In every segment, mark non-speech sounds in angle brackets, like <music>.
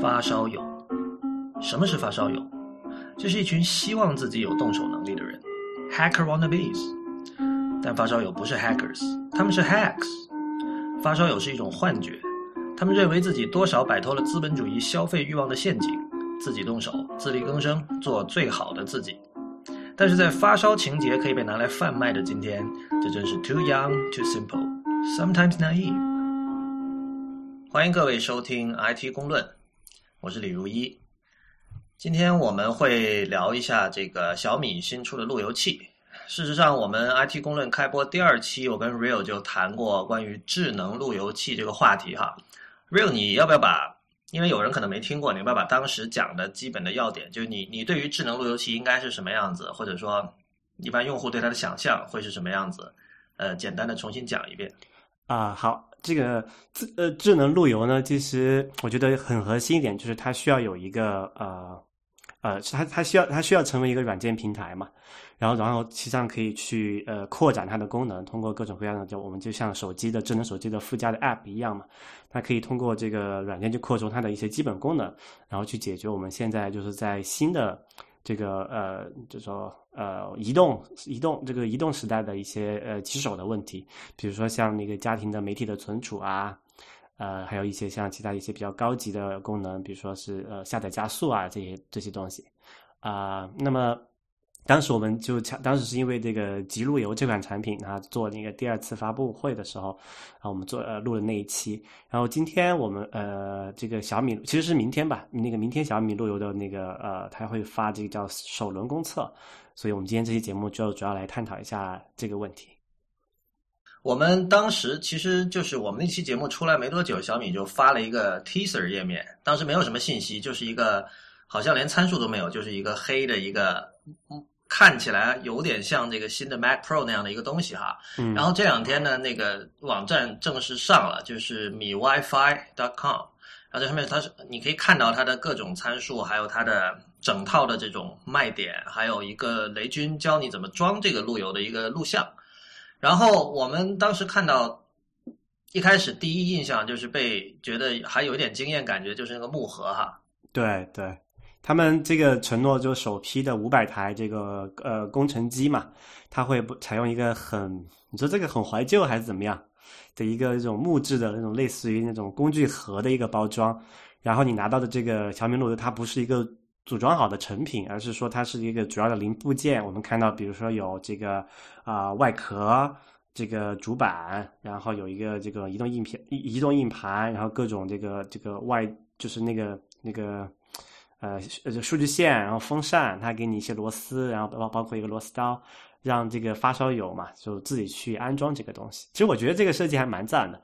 发烧友，什么是发烧友？这是一群希望自己有动手能力的人，hacker wannabes。但发烧友不是 hackers，他们是 hacks。发烧友是一种幻觉，他们认为自己多少摆脱了资本主义消费欲望的陷阱，自己动手，自力更生，做最好的自己。但是在发烧情节可以被拿来贩卖的今天，这真是 too young, too simple, sometimes naive。欢迎各位收听 IT 公论，我是李如一。今天我们会聊一下这个小米新出的路由器。事实上，我们 IT 公论开播第二期，我跟 Real 就谈过关于智能路由器这个话题哈。Real，你要不要把？因为有人可能没听过，你要不要把当时讲的基本的要点，就是你你对于智能路由器应该是什么样子，或者说一般用户对它的想象会是什么样子？呃，简单的重新讲一遍。啊，好，这个智呃智能路由呢，其实我觉得很核心一点，就是它需要有一个呃呃，它它需要它需要成为一个软件平台嘛。然后，然后实际上可以去呃扩展它的功能，通过各种各样的，就我们就像手机的智能手机的附加的 App 一样嘛，它可以通过这个软件去扩充它的一些基本功能，然后去解决我们现在就是在新的这个呃，就说呃移动移动这个移动时代的一些呃棘手的问题，比如说像那个家庭的媒体的存储啊，呃，还有一些像其他一些比较高级的功能，比如说是呃下载加速啊这些这些东西啊，那么。当时我们就抢，当时是因为这个极路由这款产品啊，做那个第二次发布会的时候，啊，我们做呃录了那一期。然后今天我们呃这个小米其实是明天吧，那个明天小米路由的那个呃，它会发这个叫首轮公测，所以我们今天这期节目就主要来探讨一下这个问题。我们当时其实就是我们那期节目出来没多久，小米就发了一个 teaser 页面，当时没有什么信息，就是一个好像连参数都没有，就是一个黑的一个。看起来有点像这个新的 Mac Pro 那样的一个东西哈，然后这两天呢，那个网站正式上了，就是米 WiFi.com，然后在上面它是你可以看到它的各种参数，还有它的整套的这种卖点，还有一个雷军教你怎么装这个路由的一个录像。然后我们当时看到，一开始第一印象就是被觉得还有一点惊艳感觉，就是那个木盒哈。对对。他们这个承诺就首批的五百台这个呃工程机嘛，它会不采用一个很你说这个很怀旧还是怎么样的一个这种木质的那种类似于那种工具盒的一个包装，然后你拿到的这个小米路由它不是一个组装好的成品，而是说它是一个主要的零部件。我们看到比如说有这个啊外壳、这个主板，然后有一个这个移动硬片、移移动硬盘，然后各种这个这个外就是那个那个。呃，呃，数据线，然后风扇，它给你一些螺丝，然后包包括一个螺丝刀，让这个发烧友嘛，就自己去安装这个东西。其实我觉得这个设计还蛮赞的，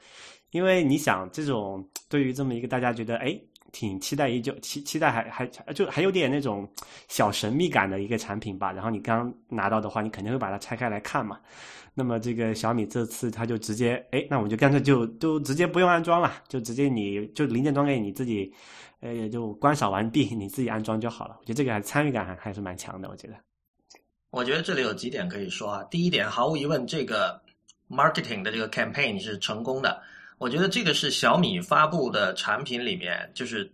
因为你想，这种对于这么一个大家觉得哎挺期待已久、期期待还还就还有点那种小神秘感的一个产品吧。然后你刚拿到的话，你肯定会把它拆开来看嘛。那么这个小米这次它就直接哎，那我就干脆就都直接不用安装了，就直接你就零件装给你自己。呃，也就观赏完毕，你自己安装就好了。我觉得这个还参与感还还是蛮强的。我觉得，我觉得这里有几点可以说啊。第一点，毫无疑问，这个 marketing 的这个 campaign 是成功的。我觉得这个是小米发布的产品里面，就是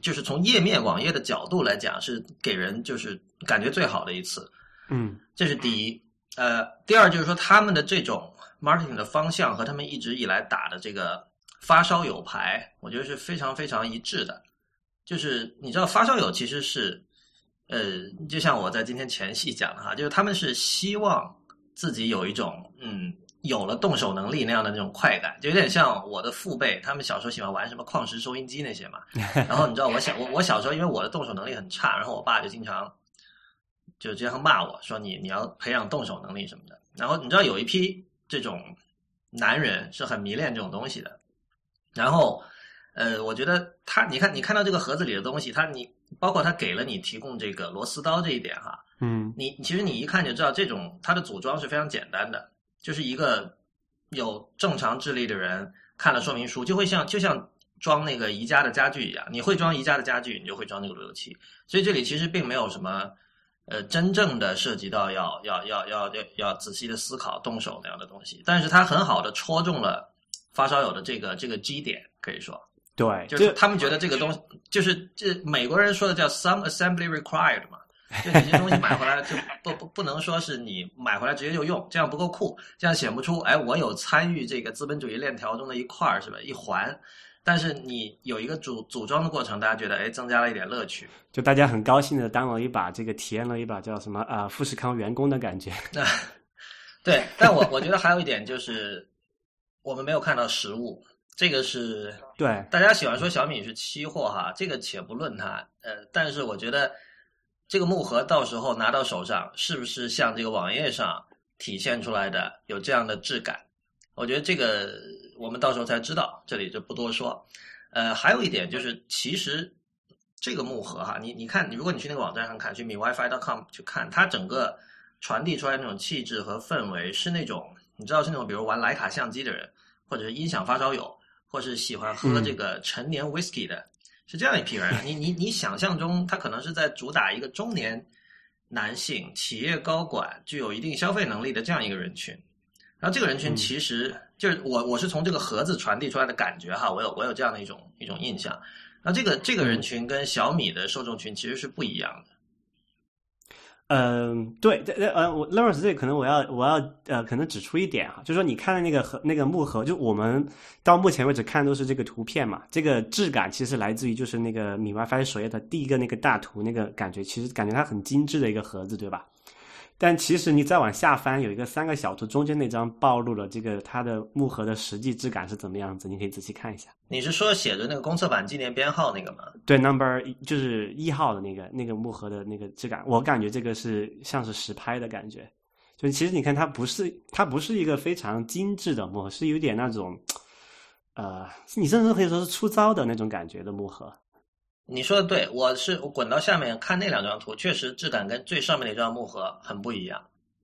就是从页面网页的角度来讲，是给人就是感觉最好的一次。嗯，这是第一。呃，第二就是说他们的这种 marketing 的方向和他们一直以来打的这个发烧友牌，我觉得是非常非常一致的。就是你知道发烧友其实是，呃，就像我在今天前戏讲的哈，就是他们是希望自己有一种嗯有了动手能力那样的那种快感，就有点像我的父辈，他们小时候喜欢玩什么矿石收音机那些嘛。然后你知道我小我我小时候因为我的动手能力很差，然后我爸就经常就这样骂我说你你要培养动手能力什么的。然后你知道有一批这种男人是很迷恋这种东西的，然后。呃，我觉得他，你看，你看到这个盒子里的东西，他你包括他给了你提供这个螺丝刀这一点哈，嗯，你其实你一看就知道，这种它的组装是非常简单的，就是一个有正常智力的人看了说明书，就会像就像装那个宜家的家具一样，你会装宜家的家具，你就会装那个路由器，所以这里其实并没有什么呃真正的涉及到要要要要要要仔细的思考动手那样的东西，但是它很好的戳中了发烧友的这个这个基点，可以说。对，就是他们觉得这个东西就是这美国人说的叫 some assembly required 嘛，就有些东西买回来就不不不能说是你买回来直接就用，这样不够酷，这样显不出哎我有参与这个资本主义链条中的一块儿是吧一环。但是你有一个组组装的过程，大家觉得哎增加了一点乐趣，就大家很高兴的当了一把这个体验了一把叫什么啊富士康员工的感觉。那 <laughs> 对，但我我觉得还有一点就是我们没有看到实物。这个是对大家喜欢说小米是期货哈，这个且不论它，呃，但是我觉得这个木盒到时候拿到手上，是不是像这个网页上体现出来的有这样的质感？我觉得这个我们到时候才知道，这里就不多说。呃，还有一点就是，其实这个木盒哈，你你看，如果你去那个网站上看，去米 WiFi.com 去看，它整个传递出来那种气质和氛围是那种，你知道是那种，比如玩徕卡相机的人，或者是音响发烧友。或是喜欢喝这个陈年 whisky 的，是这样一批人。你你你想象中，他可能是在主打一个中年男性、企业高管、具有一定消费能力的这样一个人群。然后这个人群其实就是我，我是从这个盒子传递出来的感觉哈，我有我有这样的一种一种印象。那这个这个人群跟小米的受众群其实是不一样的。嗯，对，这呃，我 l a w r e n 这可能我要我要呃，可能指出一点啊，就是说你看的那个盒那个木盒，就我们到目前为止看都是这个图片嘛，这个质感其实来自于就是那个米 WiFi 首页的第一个那个大图那个感觉，其实感觉它很精致的一个盒子，对吧？但其实你再往下翻，有一个三个小图，中间那张暴露了这个它的木盒的实际质感是怎么样子，你可以仔细看一下。你是说写着那个公测版纪念编号那个吗？对，number 就是一号的那个那个木盒的那个质感，我感觉这个是像是实拍的感觉。就其实你看，它不是它不是一个非常精致的木盒，是有点那种，呃，你甚至可以说是粗糙的那种感觉的木盒。你说的对，我是我滚到下面看那两张图，确实质感跟最上面那张木盒很不一样。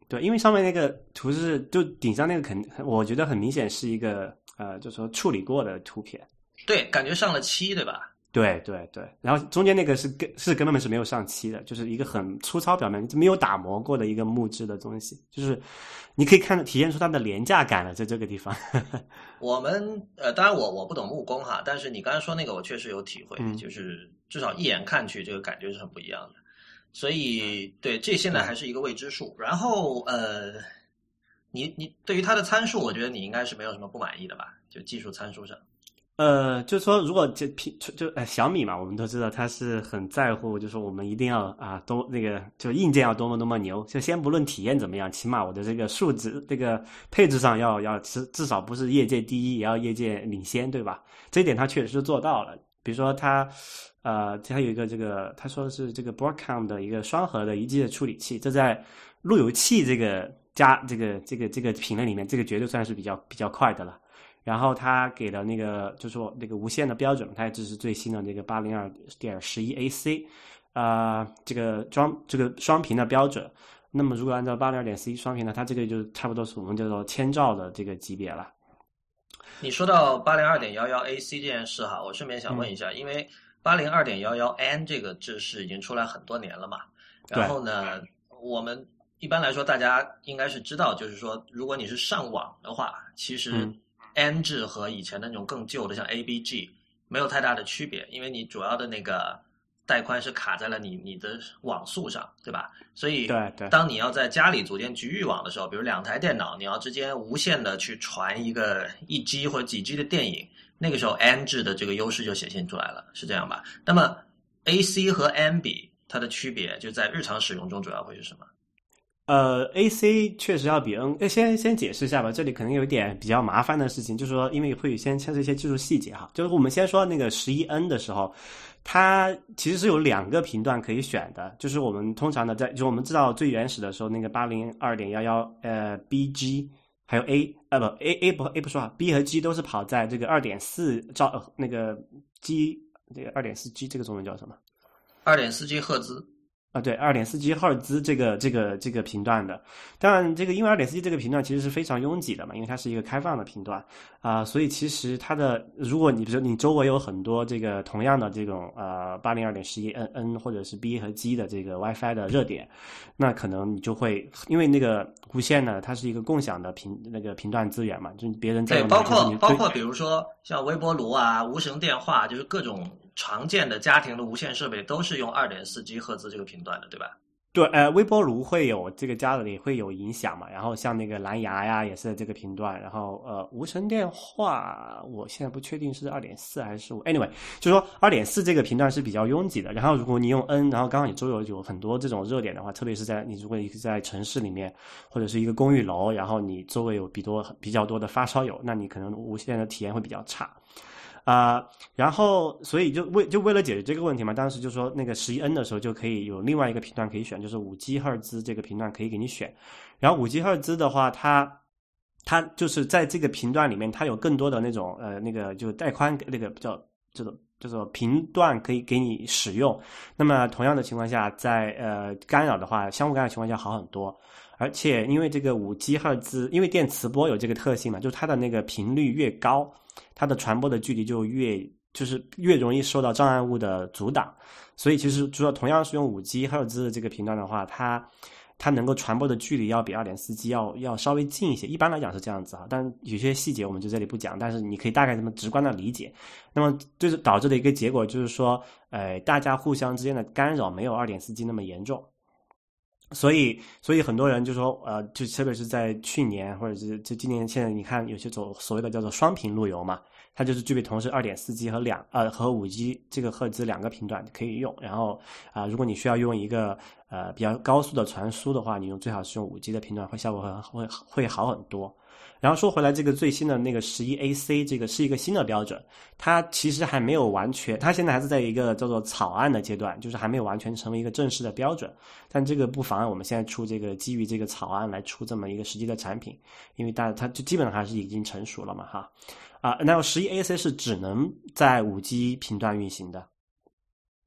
对，因为上面那个图是就顶上那个肯，我觉得很明显是一个呃，就说处理过的图片。对，感觉上了漆，对吧？对对对，然后中间那个是根是根本是没有上漆的，就是一个很粗糙表面，没有打磨过的一个木质的东西，就是你可以看体现出它的廉价感了，在这个地方。<laughs> 我们呃，当然我我不懂木工哈，但是你刚才说那个我确实有体会，就是至少一眼看去这个感觉是很不一样的，所以对这现在还是一个未知数。然后呃，你你对于它的参数，我觉得你应该是没有什么不满意的吧？就技术参数上。呃，就是说，如果这平就呃小米嘛，我们都知道它是很在乎，就是说我们一定要啊多那个就硬件要多么多么牛，就先不论体验怎么样，起码我的这个数值这个配置上要要至至少不是业界第一，也要业界领先，对吧？这一点它确实是做到了。比如说它呃它有一个这个他说的是这个 Broadcom 的一个双核的一 G 的处理器，这在路由器这个加这个这个这个品类里面，这个绝对算是比较比较快的了。然后它给了那个，就是说那个无线的标准，它也支持最新的那个八零二点十一 AC，啊，这个装这个双频的标准。那么如果按照八零二点四一双频呢，它这个就差不多是我们叫做千兆的这个级别了。你说到八零二点幺幺 AC 这件事哈，我顺便想问一下，因为八零二点幺幺 N 这个制式已经出来很多年了嘛，然后呢，我们一般来说大家应该是知道，就是说如果你是上网的话，其实。N 制和以前的那种更旧的，像 ABG，没有太大的区别，因为你主要的那个带宽是卡在了你你的网速上，对吧？所以，对对，当你要在家里组建局域网的时候，比如两台电脑，你要之间无限的去传一个一 G 或者几 G 的电影，那个时候 N 制的这个优势就显现出来了，是这样吧？那么 AC 和 N 比它的区别就在日常使用中主要会是什么？呃，A C 确实要比 N，先先解释一下吧，这里可能有一点比较麻烦的事情，就是说，因为会先牵涉一些技术细节哈。就是我们先说那个十一 N 的时候，它其实是有两个频段可以选的，就是我们通常的在，就我们知道最原始的时候，那个八零二点幺幺呃 B G 还有 A 呃不 A A 不 A 不说啊，B 和 G 都是跑在这个二点四兆那个 G 这个二点四 G 这个中文叫什么？二点四 G 赫兹。啊，对，二点四 G 赫兹这个这个这个频段的，当然这个因为二点四 G 这个频段其实是非常拥挤的嘛，因为它是一个开放的频段啊，所以其实它的如果你比如说你周围有很多这个同样的这种呃八零二点十一 N N 或者是 B 和 G 的这个 WiFi 的热点，那可能你就会因为那个无线呢，它是一个共享的频那个频段资源嘛，就别人在对，包括包括比如说像微波炉啊、无绳电话，就是各种。常见的家庭的无线设备都是用二点四 G 赫兹这个频段的，对吧？对，呃，微波炉会有这个加热也会有影响嘛。然后像那个蓝牙呀，也是这个频段。然后呃，无绳电话，我现在不确定是二点四还是五。Anyway，就说二点四这个频段是比较拥挤的。然后如果你用 N，然后刚好你周围有很多这种热点的话，特别是在你如果在城市里面或者是一个公寓楼，然后你周围有比多比较多的发烧友，那你可能无线的体验会比较差。啊，然后所以就为就为了解决这个问题嘛，当时就说那个十一 N 的时候就可以有另外一个频段可以选，就是五 G 赫兹这个频段可以给你选。然后五 G 赫兹的话，它它就是在这个频段里面，它有更多的那种呃那个就带宽那个叫这种叫做频段可以给你使用。那么同样的情况下，在呃干扰的话，相互干扰情况下好很多。而且因为这个五 G 赫兹，因为电磁波有这个特性嘛，就是它的那个频率越高。它的传播的距离就越就是越容易受到障碍物的阻挡，所以其实主要同样是用五 G 赫兹的这个频段的话，它它能够传播的距离要比二点四 G 要要稍微近一些。一般来讲是这样子啊，但有些细节我们就这里不讲，但是你可以大概这么直观的理解。那么就是导致的一个结果就是说，呃，大家互相之间的干扰没有二点四 G 那么严重。所以，所以很多人就说，呃，就特别是在去年或者是就今年，现在你看有些走所谓的叫做双频路由嘛，它就是具备同时二点四 G 和两呃和五 G 这个赫兹两个频段可以用。然后啊，如果你需要用一个呃比较高速的传输的话，你用最好是用五 G 的频段，会效果会会会好很多。然后说回来，这个最新的那个十一 AC 这个是一个新的标准，它其实还没有完全，它现在还是在一个叫做草案的阶段，就是还没有完全成为一个正式的标准。但这个不妨碍我们现在出这个基于这个草案来出这么一个实际的产品，因为大它就基本上还是已经成熟了嘛，哈啊，那十一 AC 是只能在五 G 频段运行的。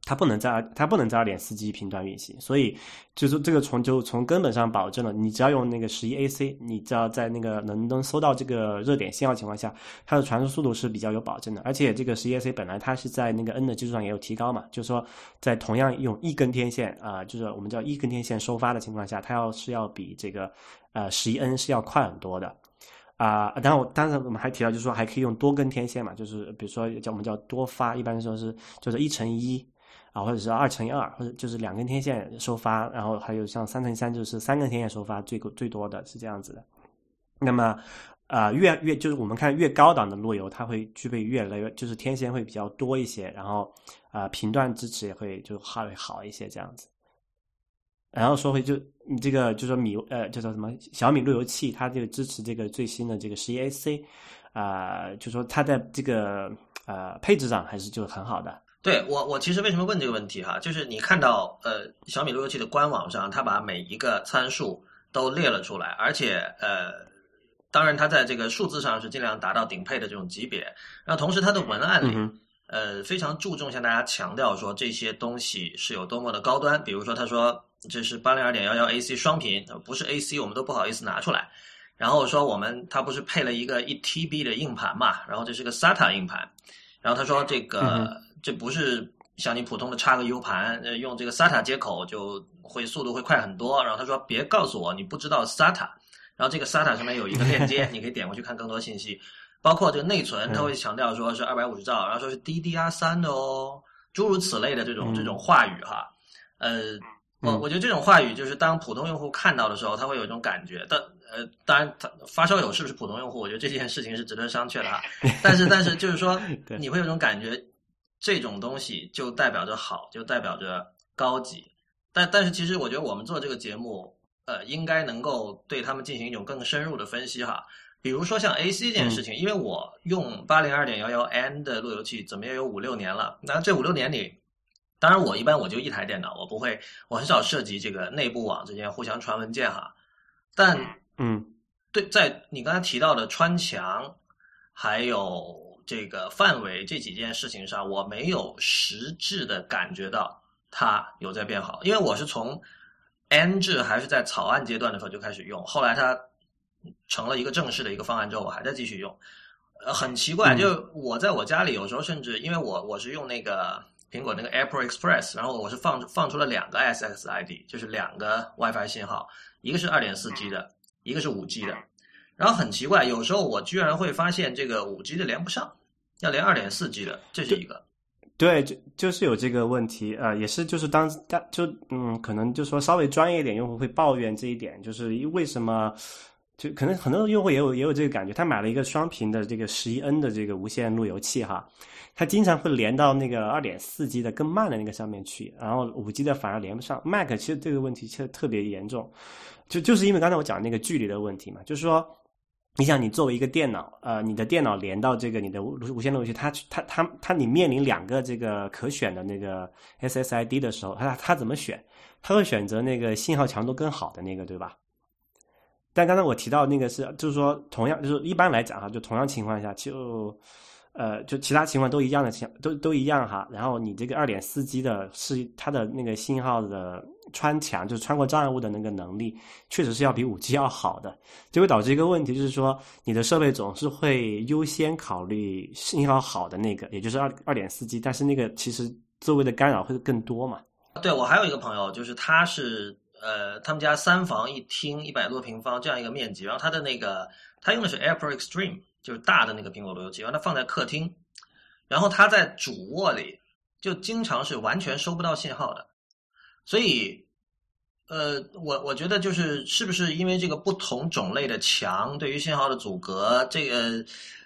它不能在，它不能在二点四 G 频段运行，所以就是这个从就从根本上保证了，你只要用那个十一 AC，你只要在那个能能收到这个热点信号情况下，它的传输速度是比较有保证的。而且这个十一 AC 本来它是在那个 N 的基础上也有提高嘛，就是说在同样用一根天线啊，就是我们叫一根天线收发的情况下，它要是要比这个呃十一 N 是要快很多的啊。然后当然我们还提到就是说还可以用多根天线嘛，就是比如说叫我们叫多发，一般说是就是一乘一。或者是二乘以二，或者就是两根天线收发，然后还有像三乘以三，就是三根天线收发，最最多的是这样子的。那么，啊，越越就是我们看越高档的路由，它会具备越来越就是天线会比较多一些，然后啊频段支持也会就好好一些这样子。然后说回就你这个就说米呃叫做什么小米路由器，它这个支持这个最新的这个十一 AC，啊，就说它在这个呃配置上还是就很好的。对我，我其实为什么问这个问题哈？就是你看到呃小米路由器的官网上，它把每一个参数都列了出来，而且呃，当然它在这个数字上是尽量达到顶配的这种级别。然后同时它的文案里，呃，非常注重向大家强调说这些东西是有多么的高端。比如说他说这是八零二点幺幺 AC 双频，不是 AC 我们都不好意思拿出来。然后说我们它不是配了一个一 TB 的硬盘嘛？然后这是个 SATA 硬盘。然后他说这个。这不是像你普通的插个 U 盘，呃，用这个 SATA 接口就会速度会快很多。然后他说别告诉我你不知道 SATA，然后这个 SATA 上面有一个链接，<laughs> 你可以点过去看更多信息，包括这个内存，他会强调说是二百五十兆，然后说是 DDR 三的哦，诸如此类的这种这种话语哈。呃，我我觉得这种话语就是当普通用户看到的时候，他会有一种感觉。但呃，当然他发烧友是不是普通用户，我觉得这件事情是值得商榷的哈。但是但是就是说，<laughs> 你会有种感觉。这种东西就代表着好，就代表着高级，但但是其实我觉得我们做这个节目，呃，应该能够对他们进行一种更深入的分析哈。比如说像 AC 这件事情，因为我用八零二点幺幺 N 的路由器，怎么也有五六年了。那这五六年里，当然我一般我就一台电脑，我不会，我很少涉及这个内部网之间互相传文件哈。但嗯，对，在你刚才提到的穿墙，还有。这个范围这几件事情上，我没有实质的感觉到它有在变好，因为我是从安置还是在草案阶段的时候就开始用，后来它成了一个正式的一个方案之后，我还在继续用。呃，很奇怪，就我在我家里有时候甚至因为我我是用那个苹果那个 Apple Express，然后我是放放出了两个 SXID，就是两个 WiFi 信号，一个是二点四 G 的，一个是五 G 的。然后很奇怪，有时候我居然会发现这个五 G 的连不上，要连二点四 G 的，这是一个。对，就就是有这个问题，呃，也是就是当当就嗯，可能就说稍微专业一点用户会抱怨这一点，就是为什么就可能很多用户也有也有这个感觉，他买了一个双屏的这个十一 N 的这个无线路由器哈，他经常会连到那个二点四 G 的更慢的那个上面去，然后五 G 的反而连不上。Mac 其实这个问题其实特别严重，就就是因为刚才我讲那个距离的问题嘛，就是说。你想，你作为一个电脑，呃，你的电脑连到这个你的无无线路由器，它它它它，你面临两个这个可选的那个 SSID 的时候，它它怎么选？它会选择那个信号强度更好的那个，对吧？但刚才我提到那个是，就是说，同样就是一般来讲哈，就同样情况下就。呃，就其他情况都一样的情，都都一样哈。然后你这个二点四 G 的是它的那个信号的穿墙，就是穿过障碍物的那个能力，确实是要比五 G 要好的。就会导致一个问题，就是说你的设备总是会优先考虑信号好的那个，也就是二二点四 G，但是那个其实周围的干扰会更多嘛。对我还有一个朋友，就是他是呃，他们家三房一厅一百多平方这样一个面积，然后他的那个他用的是 AirPro Extreme。就是大的那个苹果路由器，然后他放在客厅，然后他在主卧里就经常是完全收不到信号的，所以，呃，我我觉得就是是不是因为这个不同种类的墙对于信号的阻隔，这个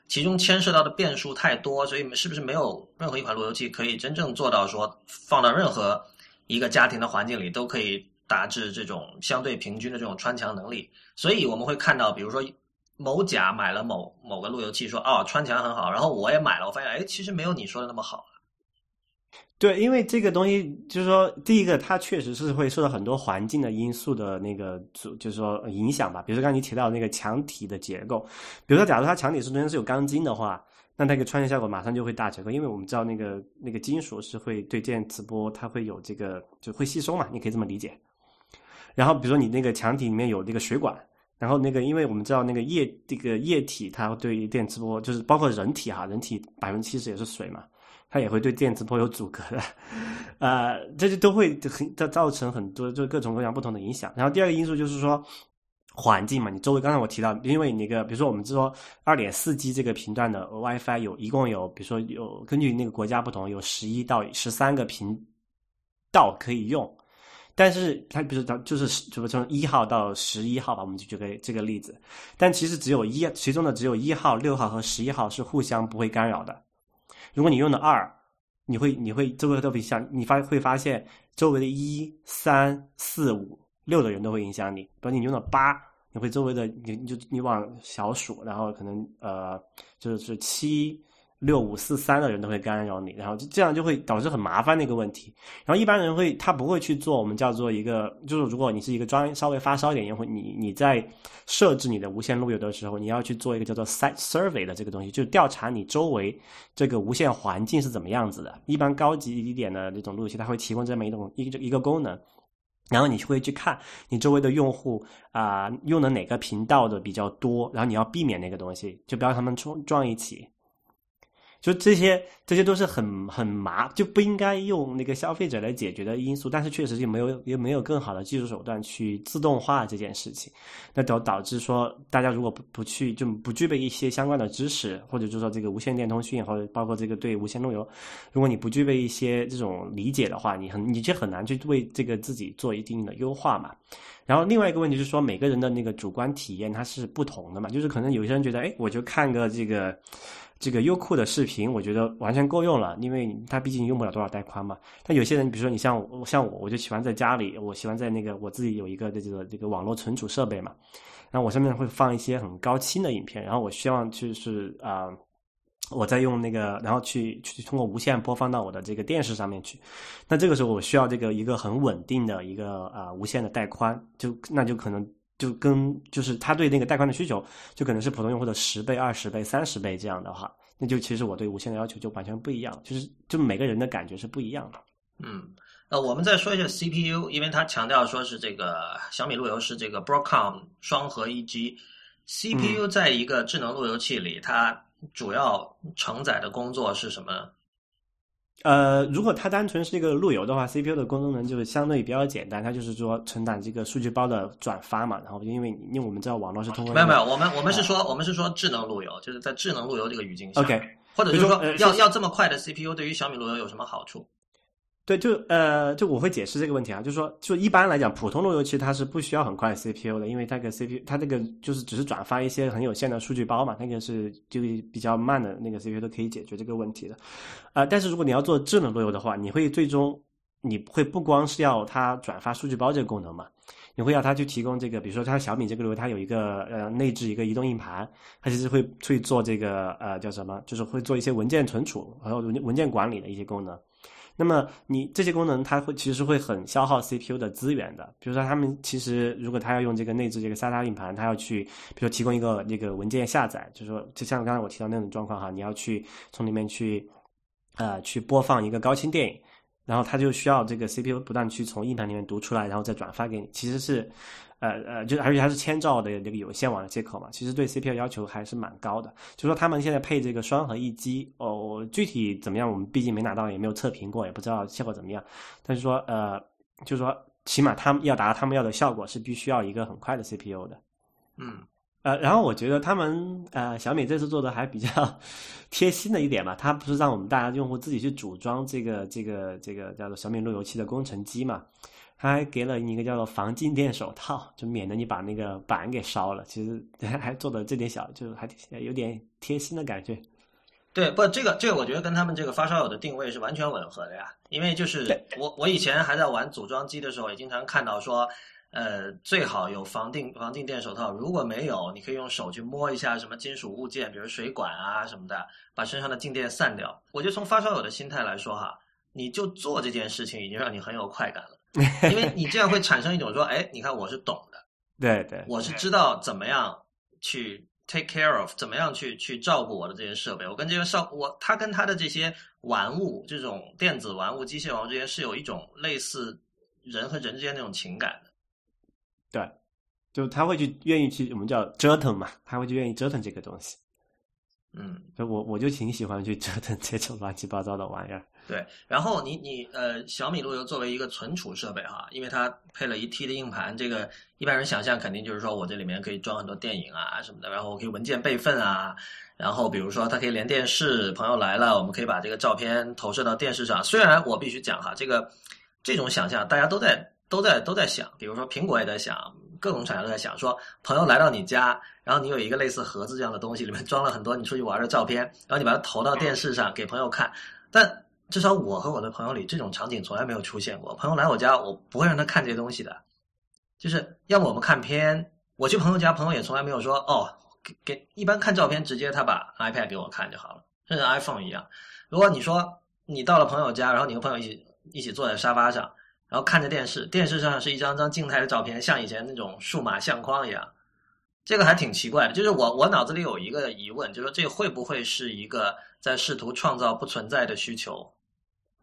其中牵涉到的变数太多，所以是不是没有任何一款路由器可以真正做到说放到任何一个家庭的环境里都可以达至这种相对平均的这种穿墙能力？所以我们会看到，比如说。某甲买了某某个路由器，说哦穿墙很好，然后我也买了，我发现哎其实没有你说的那么好。对，因为这个东西就是说，第一个它确实是会受到很多环境的因素的那个就是说影响吧。比如说刚才你提到那个墙体的结构，比如说假如它墙体是中间是有钢筋的话，那那个穿墙效果马上就会大折扣，因为我们知道那个那个金属是会对电磁波它会有这个就会吸收嘛，你可以这么理解。然后比如说你那个墙体里面有那个水管。然后那个，因为我们知道那个液这个液体，它对于电磁波，就是包括人体哈，人体百分之七十也是水嘛，它也会对电磁波有阻隔的，呃，这就都会很造造成很多就各种各样不同的影响。然后第二个因素就是说环境嘛，你周围刚才我提到，因为那个比如说我们说二点四 G 这个频段的 WiFi 有一共有，比如说有根据那个国家不同，有十一到十三个频道可以用。但是它比如说，就是就是从一号到十一号吧，我们就举个这个例子。但其实只有一，其中的只有一号、六号和十一号是互相不会干扰的。如果你用的二，你会你会周围都会像你发会发现周围的一三四五六的人都会影响你。比如你用的八，你会周围的你你就你往小数，然后可能呃就是七。六五四三的人都会干扰你，然后就这样就会导致很麻烦的一个问题。然后一般人会他不会去做我们叫做一个，就是如果你是一个专稍微发烧一点用户，你你在设置你的无线路由的时候，你要去做一个叫做 site survey 的这个东西，就调查你周围这个无线环境是怎么样子的。一般高级一点的那种路由器，它会提供这么一种一一个功能，然后你会去看你周围的用户啊用的哪个频道的比较多，然后你要避免那个东西，就不要他们撞撞一起。就这些，这些都是很很麻，就不应该用那个消费者来解决的因素。但是确实就没有，也没有更好的技术手段去自动化这件事情，那导导致说，大家如果不不去，就不具备一些相关的知识，或者就说这个无线电通讯，或者包括这个对无线路由，如果你不具备一些这种理解的话，你很你就很难去为这个自己做一定的优化嘛。然后另外一个问题就是说，每个人的那个主观体验它是不同的嘛，就是可能有些人觉得，哎，我就看个这个。这个优酷的视频，我觉得完全够用了，因为它毕竟用不了多少带宽嘛。但有些人，比如说你像我，像我，我就喜欢在家里，我喜欢在那个我自己有一个这个这个网络存储设备嘛，然后我上面会放一些很高清的影片，然后我希望就是啊，我再用那个，然后去去通过无线播放到我的这个电视上面去。那这个时候我需要这个一个很稳定的一个啊无线的带宽，就那就可能。就跟就是他对那个带宽的需求，就可能是普通用户的十倍、二十倍、三十倍这样的话，那就其实我对无线的要求就完全不一样，就是就每个人的感觉是不一样的。嗯，呃，我们再说一下 CPU，因为它强调说是这个小米路由是这个 Broadcom 双核一机，CPU 在一个智能路由器里，它主要承载的工作是什么呢？呃，如果它单纯是一个路由的话，CPU 的功能就是相对比较简单，它就是说承担这个数据包的转发嘛。然后因为因为我们知道网络是通过没有没有，我们我们是说我们是说智能路由，就是在智能路由这个语境下 OK，或者就是说要要这么快的 CPU 对于小米路由有什么好处？对，就呃，就我会解释这个问题啊，就是说，就一般来讲，普通路由器它是不需要很快 CPU 的，因为它个 CPU 它这个就是只是转发一些很有限的数据包嘛，那个是就比较慢的那个 CPU 都可以解决这个问题的。呃，但是如果你要做智能路由的话，你会最终你会不光是要它转发数据包这个功能嘛，你会要它去提供这个，比如说它小米这个路由，它有一个呃内置一个移动硬盘，它其实会去做这个呃叫什么，就是会做一些文件存储还有文文件管理的一些功能。那么你这些功能，它会其实会很消耗 CPU 的资源的。比如说，他们其实如果他要用这个内置这个 SATA 硬盘，他要去，比如提供一个那个文件下载，就是说，就像刚才我提到那种状况哈，你要去从里面去，呃，去播放一个高清电影，然后它就需要这个 CPU 不断去从硬盘里面读出来，然后再转发给你。其实是，呃呃，就而且还是千兆的那个有线网的接口嘛，其实对 CPU 要求还是蛮高的。就说他们现在配这个双核一机，哦，具体怎么样，我们毕竟没拿到，也没有测评过，也不知道效果怎么样。但是说，呃，就是说，起码他们要达到他们要的效果，是必须要一个很快的 CPU 的。嗯呃，然后我觉得他们呃小米这次做的还比较 <laughs> 贴心的一点吧，它不是让我们大家用户自己去组装这个这个这个叫做小米路由器的工程机嘛，它还给了你一个叫做防静电手套，<laughs> 就免得你把那个板给烧了。其实 <laughs> 还做的这点小，就还挺有点贴心的感觉。对，不，这个这个，我觉得跟他们这个发烧友的定位是完全吻合的呀。因为就是我我以前还在玩组装机的时候，也经常看到说，呃，最好有防定防静电手套，如果没有，你可以用手去摸一下什么金属物件，比如水管啊什么的，把身上的静电散掉。我觉得从发烧友的心态来说哈，你就做这件事情已经让你很有快感了，因为 <laughs> 你这样会产生一种说，哎，你看我是懂的，对对，我是知道怎么样去 take care of，怎么样去去照顾我的这些设备。我跟这些少我他跟他的这些玩物，这种电子玩物、机械玩物之间是有一种类似人和人之间那种情感的。对，就他会去愿意去我们叫折腾嘛，他会去愿意折腾这个东西。嗯，就我我就挺喜欢去折腾这种乱七八糟的玩意儿。对。然后你你呃，小米路由作为一个存储设备哈，因为它配了一 T 的硬盘，这个一般人想象肯定就是说我这里面可以装很多电影啊什么的，然后我可以文件备份啊，然后比如说它可以连电视，朋友来了，我们可以把这个照片投射到电视上。虽然我必须讲哈，这个这种想象大家都在都在都在想，比如说苹果也在想，各种厂商都在想，说朋友来到你家，然后你有一个类似盒子这样的东西，里面装了很多你出去玩的照片，然后你把它投到电视上给朋友看，但至少我和我的朋友里，这种场景从来没有出现过。朋友来我家，我不会让他看这些东西的，就是要么我们看片，我去朋友家，朋友也从来没有说哦，给给一般看照片，直接他把 iPad 给我看就好了，甚至 iPhone 一样。如果你说你到了朋友家，然后你和朋友一起一起坐在沙发上，然后看着电视，电视上是一张张静态的照片，像以前那种数码相框一样，这个还挺奇怪的。就是我我脑子里有一个疑问，就是说这会不会是一个在试图创造不存在的需求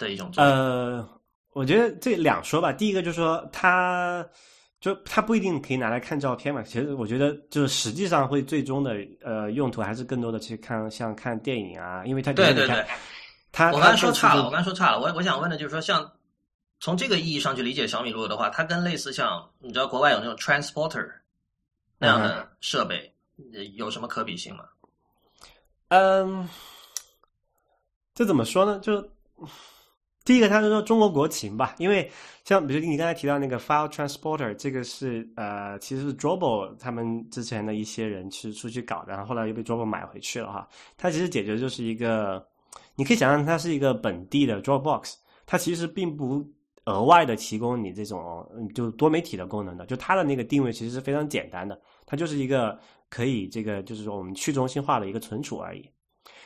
的一种？呃，我觉得这两说吧。第一个就是说，它就它不一定可以拿来看照片嘛。其实我觉得，就是实际上会最终的呃用途还是更多的去看像看电影啊，因为它对对对，它我刚才说差了，我刚才说差了。我我想问的就是说，像从这个意义上去理解小米路由的话，它跟类似像你知道国外有那种 transporter 那样的设备，呃有什么可比性吗？嗯，这怎么说呢？就第一个，他是说中国国情吧，因为像比如你刚才提到那个 file transporter，这个是呃，其实是 Drobo 他们之前的一些人去出去搞的，然后后来又被 Drobo 买回去了哈。它其实解决就是一个，你可以想象它是一个本地的 Dropbox，它其实并不额外的提供你这种就多媒体的功能的，就它的那个定位其实是非常简单的，它就是一个可以这个就是说我们去中心化的一个存储而已。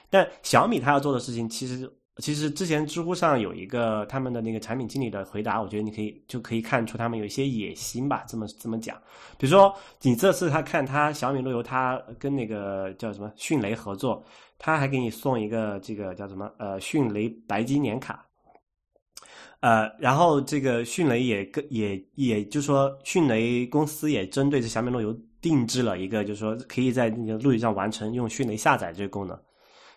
但小米它要做的事情，其实其实之前知乎上有一个他们的那个产品经理的回答，我觉得你可以就可以看出他们有一些野心吧，这么这么讲。比如说你这次他看他小米路由，他跟那个叫什么迅雷合作，他还给你送一个这个叫什么呃迅雷白金年卡。呃，然后这个迅雷也跟也也就是说，迅雷公司也针对这小米路由定制了一个，就是说可以在那个路由上完成用迅雷下载这个功能。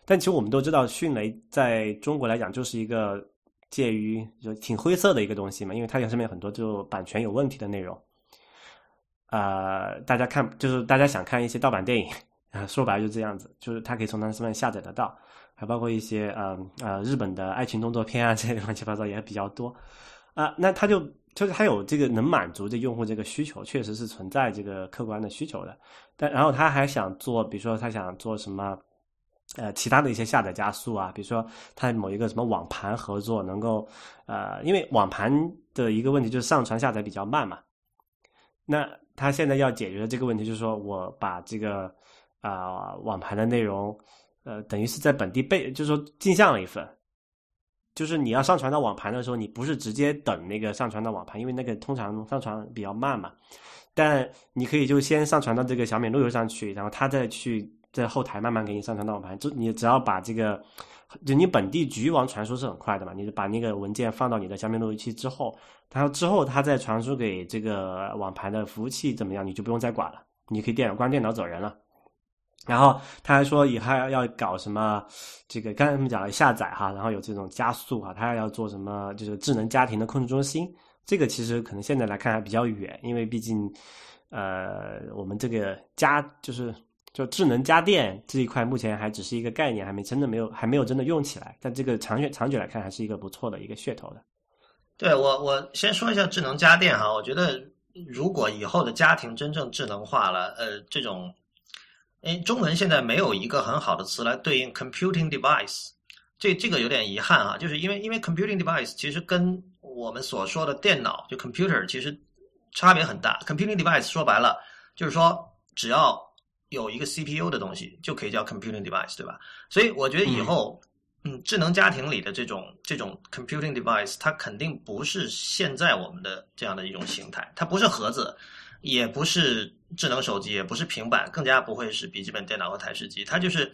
但其实我们都知道，迅雷在中国来讲就是一个介于就挺灰色的一个东西嘛，因为它上面很多就版权有问题的内容。呃，大家看就是大家想看一些盗版电影啊，说白了就这样子，就是它可以从它上面下载得到。还包括一些呃呃日本的爱情动作片啊，这些乱七八糟也比较多啊。那它就就是它有这个能满足这用户这个需求，确实是存在这个客观的需求的。但然后他还想做，比如说他想做什么呃其他的一些下载加速啊，比如说它某一个什么网盘合作，能够呃因为网盘的一个问题就是上传下载比较慢嘛。那他现在要解决的这个问题就是说我把这个啊网盘的内容。呃，等于是在本地备，就是说镜像了一份，就是你要上传到网盘的时候，你不是直接等那个上传到网盘，因为那个通常上传比较慢嘛。但你可以就先上传到这个小米路由上去，然后它再去在后台慢慢给你上传到网盘。就你只要把这个，就你本地局域网传输是很快的嘛，你把那个文件放到你的小米路由器之后，然后之后它再传输给这个网盘的服务器怎么样，你就不用再管了，你可以电脑关电脑走人了。然后他还说以后要搞什么，这个刚才我们讲了下载哈，然后有这种加速哈，他要做什么就是智能家庭的控制中心，这个其实可能现在来看还比较远，因为毕竟，呃，我们这个家就是就智能家电这一块目前还只是一个概念，还没真的没有还没有真的用起来，但这个长远长久来看还是一个不错的一个噱头的。对我我先说一下智能家电哈，我觉得如果以后的家庭真正智能化了，呃，这种。哎，中文现在没有一个很好的词来对应 computing device，这这个有点遗憾啊，就是因为因为 computing device 其实跟我们所说的电脑就 computer 其实差别很大。computing device 说白了就是说只要有一个 CPU 的东西就可以叫 computing device，对吧？所以我觉得以后，嗯，智能家庭里的这种这种 computing device，它肯定不是现在我们的这样的一种形态，它不是盒子。也不是智能手机，也不是平板，更加不会是笔记本电脑和台式机。它就是，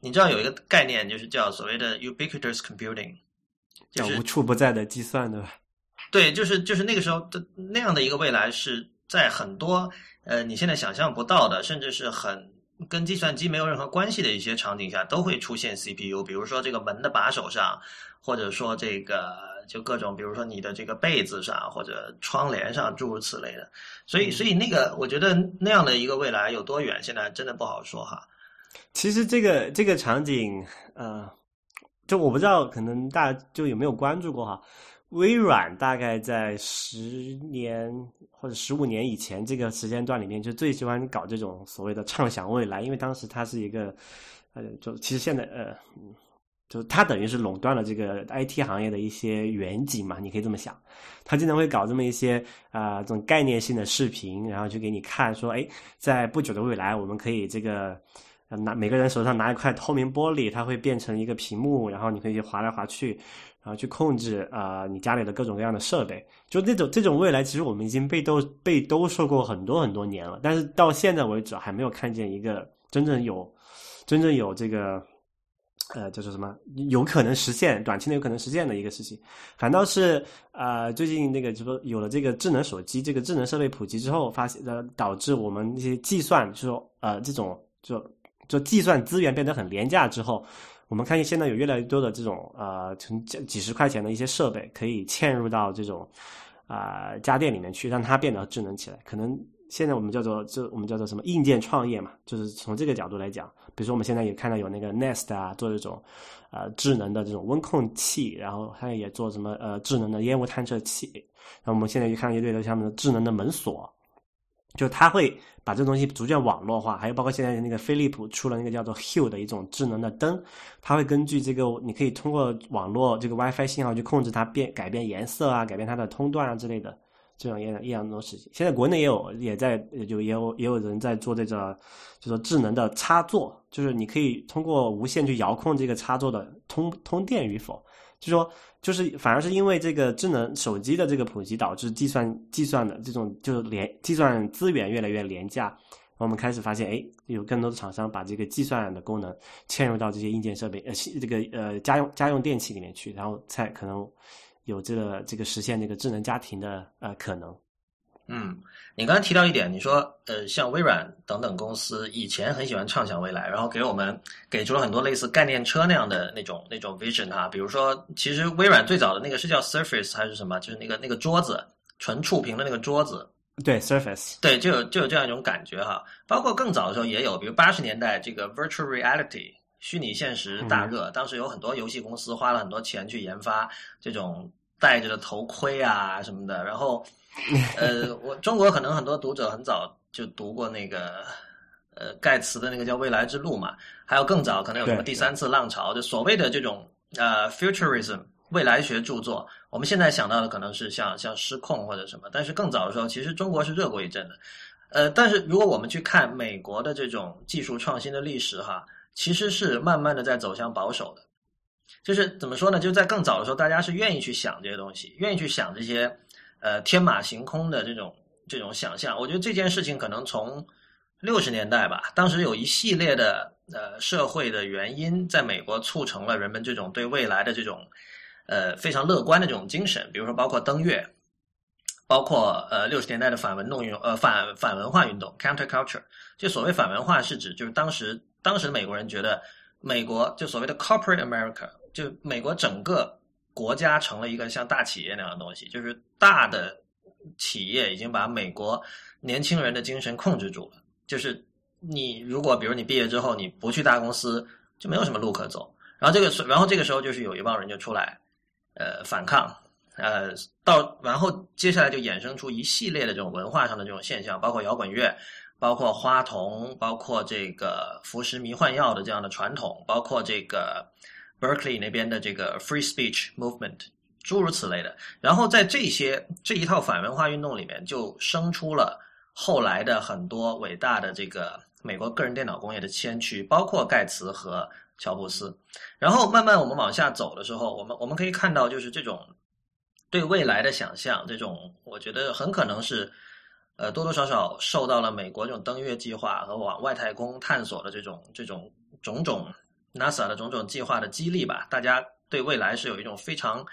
你知道有一个概念，就是叫所谓的 ubiquitous computing，就是无处不在的计算，对吧？对，就是就是那个时候的那样的一个未来，是在很多呃你现在想象不到的，甚至是很跟计算机没有任何关系的一些场景下，都会出现 CPU。比如说这个门的把手上，或者说这个。就各种，比如说你的这个被子上或者窗帘上，诸如此类的。所以，所以那个，我觉得那样的一个未来有多远，现在真的不好说哈。其实这个这个场景，呃，就我不知道，可能大家就有没有关注过哈。微软大概在十年或者十五年以前这个时间段里面，就最喜欢搞这种所谓的畅想未来，因为当时它是一个，呃，就其实现在呃。就它等于是垄断了这个 IT 行业的一些远景嘛，你可以这么想。他经常会搞这么一些啊这种概念性的视频，然后就给你看说，哎，在不久的未来，我们可以这个拿每个人手上拿一块透明玻璃，它会变成一个屏幕，然后你可以划来划去，然后去控制啊你家里的各种各样的设备。就这种这种未来，其实我们已经被都被兜售过很多很多年了，但是到现在为止还没有看见一个真正有真正有这个。呃，叫做什么？有可能实现，短期内有可能实现的一个事情，反倒是呃，最近那个就说有了这个智能手机，这个智能设备普及之后，发现呃，导致我们一些计算，就说呃，这种就就计算资源变得很廉价之后，我们看见现在有越来越多的这种呃，从几十块钱的一些设备可以嵌入到这种啊家电里面去，让它变得智能起来，可能。现在我们叫做，这我们叫做什么硬件创业嘛，就是从这个角度来讲，比如说我们现在也看到有那个 Nest 啊，做这种，呃，智能的这种温控器，然后它也做什么呃智能的烟雾探测器，然后我们现在就看到一堆的像智能的门锁，就它会把这东西逐渐网络化，还有包括现在那个飞利浦出了那个叫做 Hue 的一种智能的灯，它会根据这个，你可以通过网络这个 WiFi 信号去控制它变改变颜色啊，改变它的通段啊之类的。这种一样一样多事情，现在国内也有，也在就也有也有人在做这个，就说智能的插座，就是你可以通过无线去遥控这个插座的通通电与否。就说就是反而是因为这个智能手机的这个普及，导致计算计算的这种就是廉计算资源越来越廉价。我们开始发现，哎，有更多的厂商把这个计算的功能嵌入到这些硬件设备，呃，这个呃家用家用电器里面去，然后才可能。有这个这个实现这个智能家庭的呃可能。嗯，你刚才提到一点，你说呃，像微软等等公司以前很喜欢畅想未来，然后给我们给出了很多类似概念车那样的那种那种 vision 哈，比如说，其实微软最早的那个是叫 Surface 还是什么，就是那个那个桌子纯触屏的那个桌子，对 Surface，对，就有就有这样一种感觉哈。包括更早的时候也有，比如八十年代这个 Virtual Reality 虚拟现实大热，当时有很多游戏公司花了很多钱去研发这种戴着的头盔啊什么的，然后。<laughs> 呃，我中国可能很多读者很早就读过那个，呃，盖茨的那个叫《未来之路》嘛，还有更早可能有什么第三次浪潮，就所谓的这种呃 futurism 未来学著作。我们现在想到的可能是像像失控或者什么，但是更早的时候，其实中国是热过一阵的。呃，但是如果我们去看美国的这种技术创新的历史哈，其实是慢慢的在走向保守的。就是怎么说呢？就在更早的时候，大家是愿意去想这些东西，愿意去想这些。呃，天马行空的这种这种想象，我觉得这件事情可能从六十年代吧，当时有一系列的呃社会的原因，在美国促成了人们这种对未来的这种呃非常乐观的这种精神，比如说包括登月，包括呃六十年代的反文动运呃反反文化运动 （counterculture）。就所谓反文化，是指就是当时当时美国人觉得美国就所谓的 corporate America，就美国整个。国家成了一个像大企业那样的东西，就是大的企业已经把美国年轻人的精神控制住了。就是你如果比如你毕业之后你不去大公司，就没有什么路可走。然后这个，然后这个时候就是有一帮人就出来，呃，反抗，呃，到然后接下来就衍生出一系列的这种文化上的这种现象，包括摇滚乐，包括花童，包括这个服食迷幻药的这样的传统，包括这个。Berkeley 那边的这个 Free Speech Movement，诸如此类的，然后在这些这一套反文化运动里面，就生出了后来的很多伟大的这个美国个人电脑工业的先驱，包括盖茨和乔布斯。然后慢慢我们往下走的时候，我们我们可以看到，就是这种对未来的想象，这种我觉得很可能是呃多多少少受到了美国这种登月计划和往外太空探索的这种这种种种。NASA 的种种计划的激励吧，大家对未来是有一种非常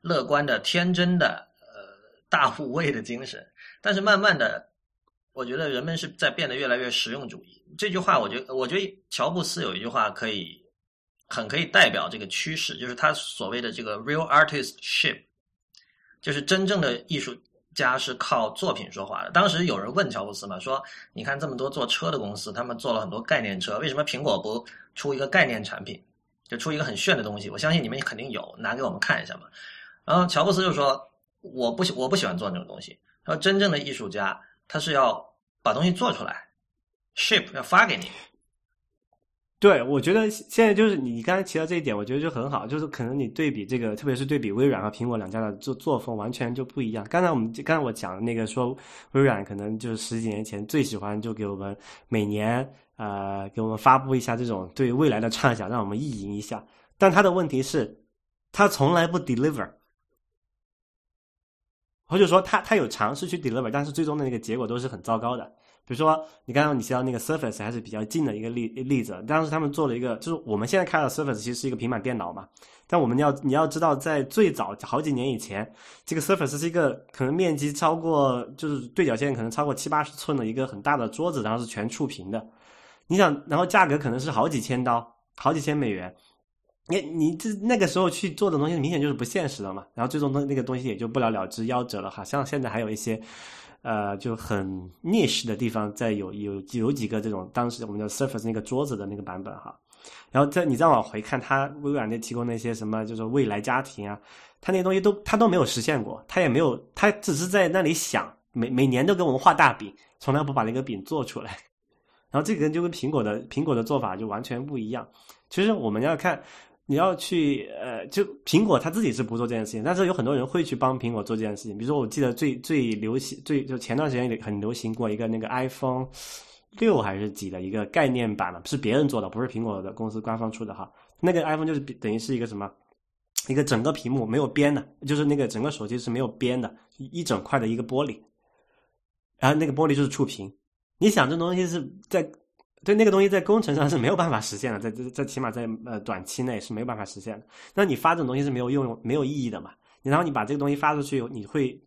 乐观的、天真的、呃大无畏的精神。但是慢慢的，我觉得人们是在变得越来越实用主义。这句话，我觉得，我觉得乔布斯有一句话可以很可以代表这个趋势，就是他所谓的这个 “real artistship”，就是真正的艺术。家是靠作品说话的。当时有人问乔布斯嘛，说：“你看这么多做车的公司，他们做了很多概念车，为什么苹果不出一个概念产品，就出一个很炫的东西？我相信你们肯定有，拿给我们看一下嘛。”然后乔布斯就说：“我不喜，我不喜欢做那种东西。他说，真正的艺术家，他是要把东西做出来，ship 要发给你。”对，我觉得现在就是你刚才提到这一点，我觉得就很好，就是可能你对比这个，特别是对比微软和苹果两家的作作风，完全就不一样。刚才我们刚才我讲的那个说，微软可能就是十几年前最喜欢就给我们每年呃给我们发布一下这种对未来的畅想，让我们意淫一下。但他的问题是，他从来不 deliver，或者说他他有尝试去 deliver，但是最终的那个结果都是很糟糕的。比如说，你刚刚你提到那个 Surface 还是比较近的一个例例子。当时他们做了一个，就是我们现在看到 Surface 其实是一个平板电脑嘛。但我们要你要知道，在最早好几年以前，这个 Surface 是一个可能面积超过，就是对角线可能超过七八十寸的一个很大的桌子，然后是全触屏的。你想，然后价格可能是好几千刀，好几千美元。你你这那个时候去做的东西，明显就是不现实的嘛。然后最终那那个东西也就不了了之，夭折了。好像现在还有一些。呃，就很 niche 的地方，在有有有几个这种当时我们的 Surface 那个桌子的那个版本哈，然后再你再往回看，它微软那提供那些什么，就是未来家庭啊，它那些东西都它都没有实现过，它也没有，它只是在那里想，每每年都给我们画大饼，从来不把那个饼做出来。<laughs> 然后这个人就跟苹果的苹果的做法就完全不一样。其实我们要看。你要去呃，就苹果他自己是不做这件事情，但是有很多人会去帮苹果做这件事情。比如说，我记得最最流行、最就前段时间很流行过一个那个 iPhone 六还是几的一个概念版了，是别人做的，不是苹果的公司官方出的哈。那个 iPhone 就是等于是一个什么，一个整个屏幕没有边的，就是那个整个手机是没有边的，一整块的一个玻璃，然后那个玻璃就是触屏。你想这东西是在。对那个东西在工程上是没有办法实现的，在在在起码在呃短期内是没有办法实现的。那你发这种东西是没有用、没有意义的嘛？然后你把这个东西发出去，你会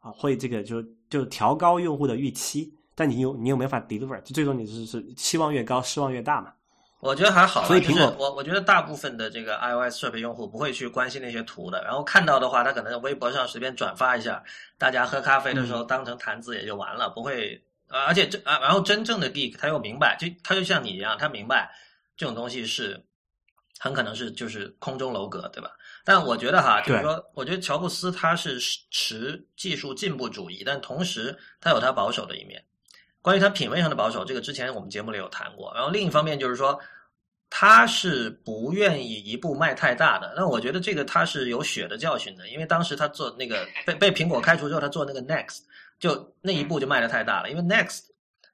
啊会这个就就调高用户的预期，但你又你又没法 deliver，就最终你是是期望越高，失望越大嘛。我觉得还好，所以苹果就是我我觉得大部分的这个 iOS 设备用户不会去关心那些图的，然后看到的话，他可能微博上随便转发一下，大家喝咖啡的时候当成谈资也就完了，不会。啊而且这啊，然后真正的 geek 他又明白，就他就像你一样，他明白这种东西是很可能是就是空中楼阁，对吧？但我觉得哈，就是说，我觉得乔布斯他是持技术进步主义，但同时他有他保守的一面。关于他品味上的保守，这个之前我们节目里有谈过。然后另一方面就是说，他是不愿意一步迈太大的。那我觉得这个他是有血的教训的，因为当时他做那个被被苹果开除之后，他做那个 Next，就那一步就迈得太大了。因为 Next，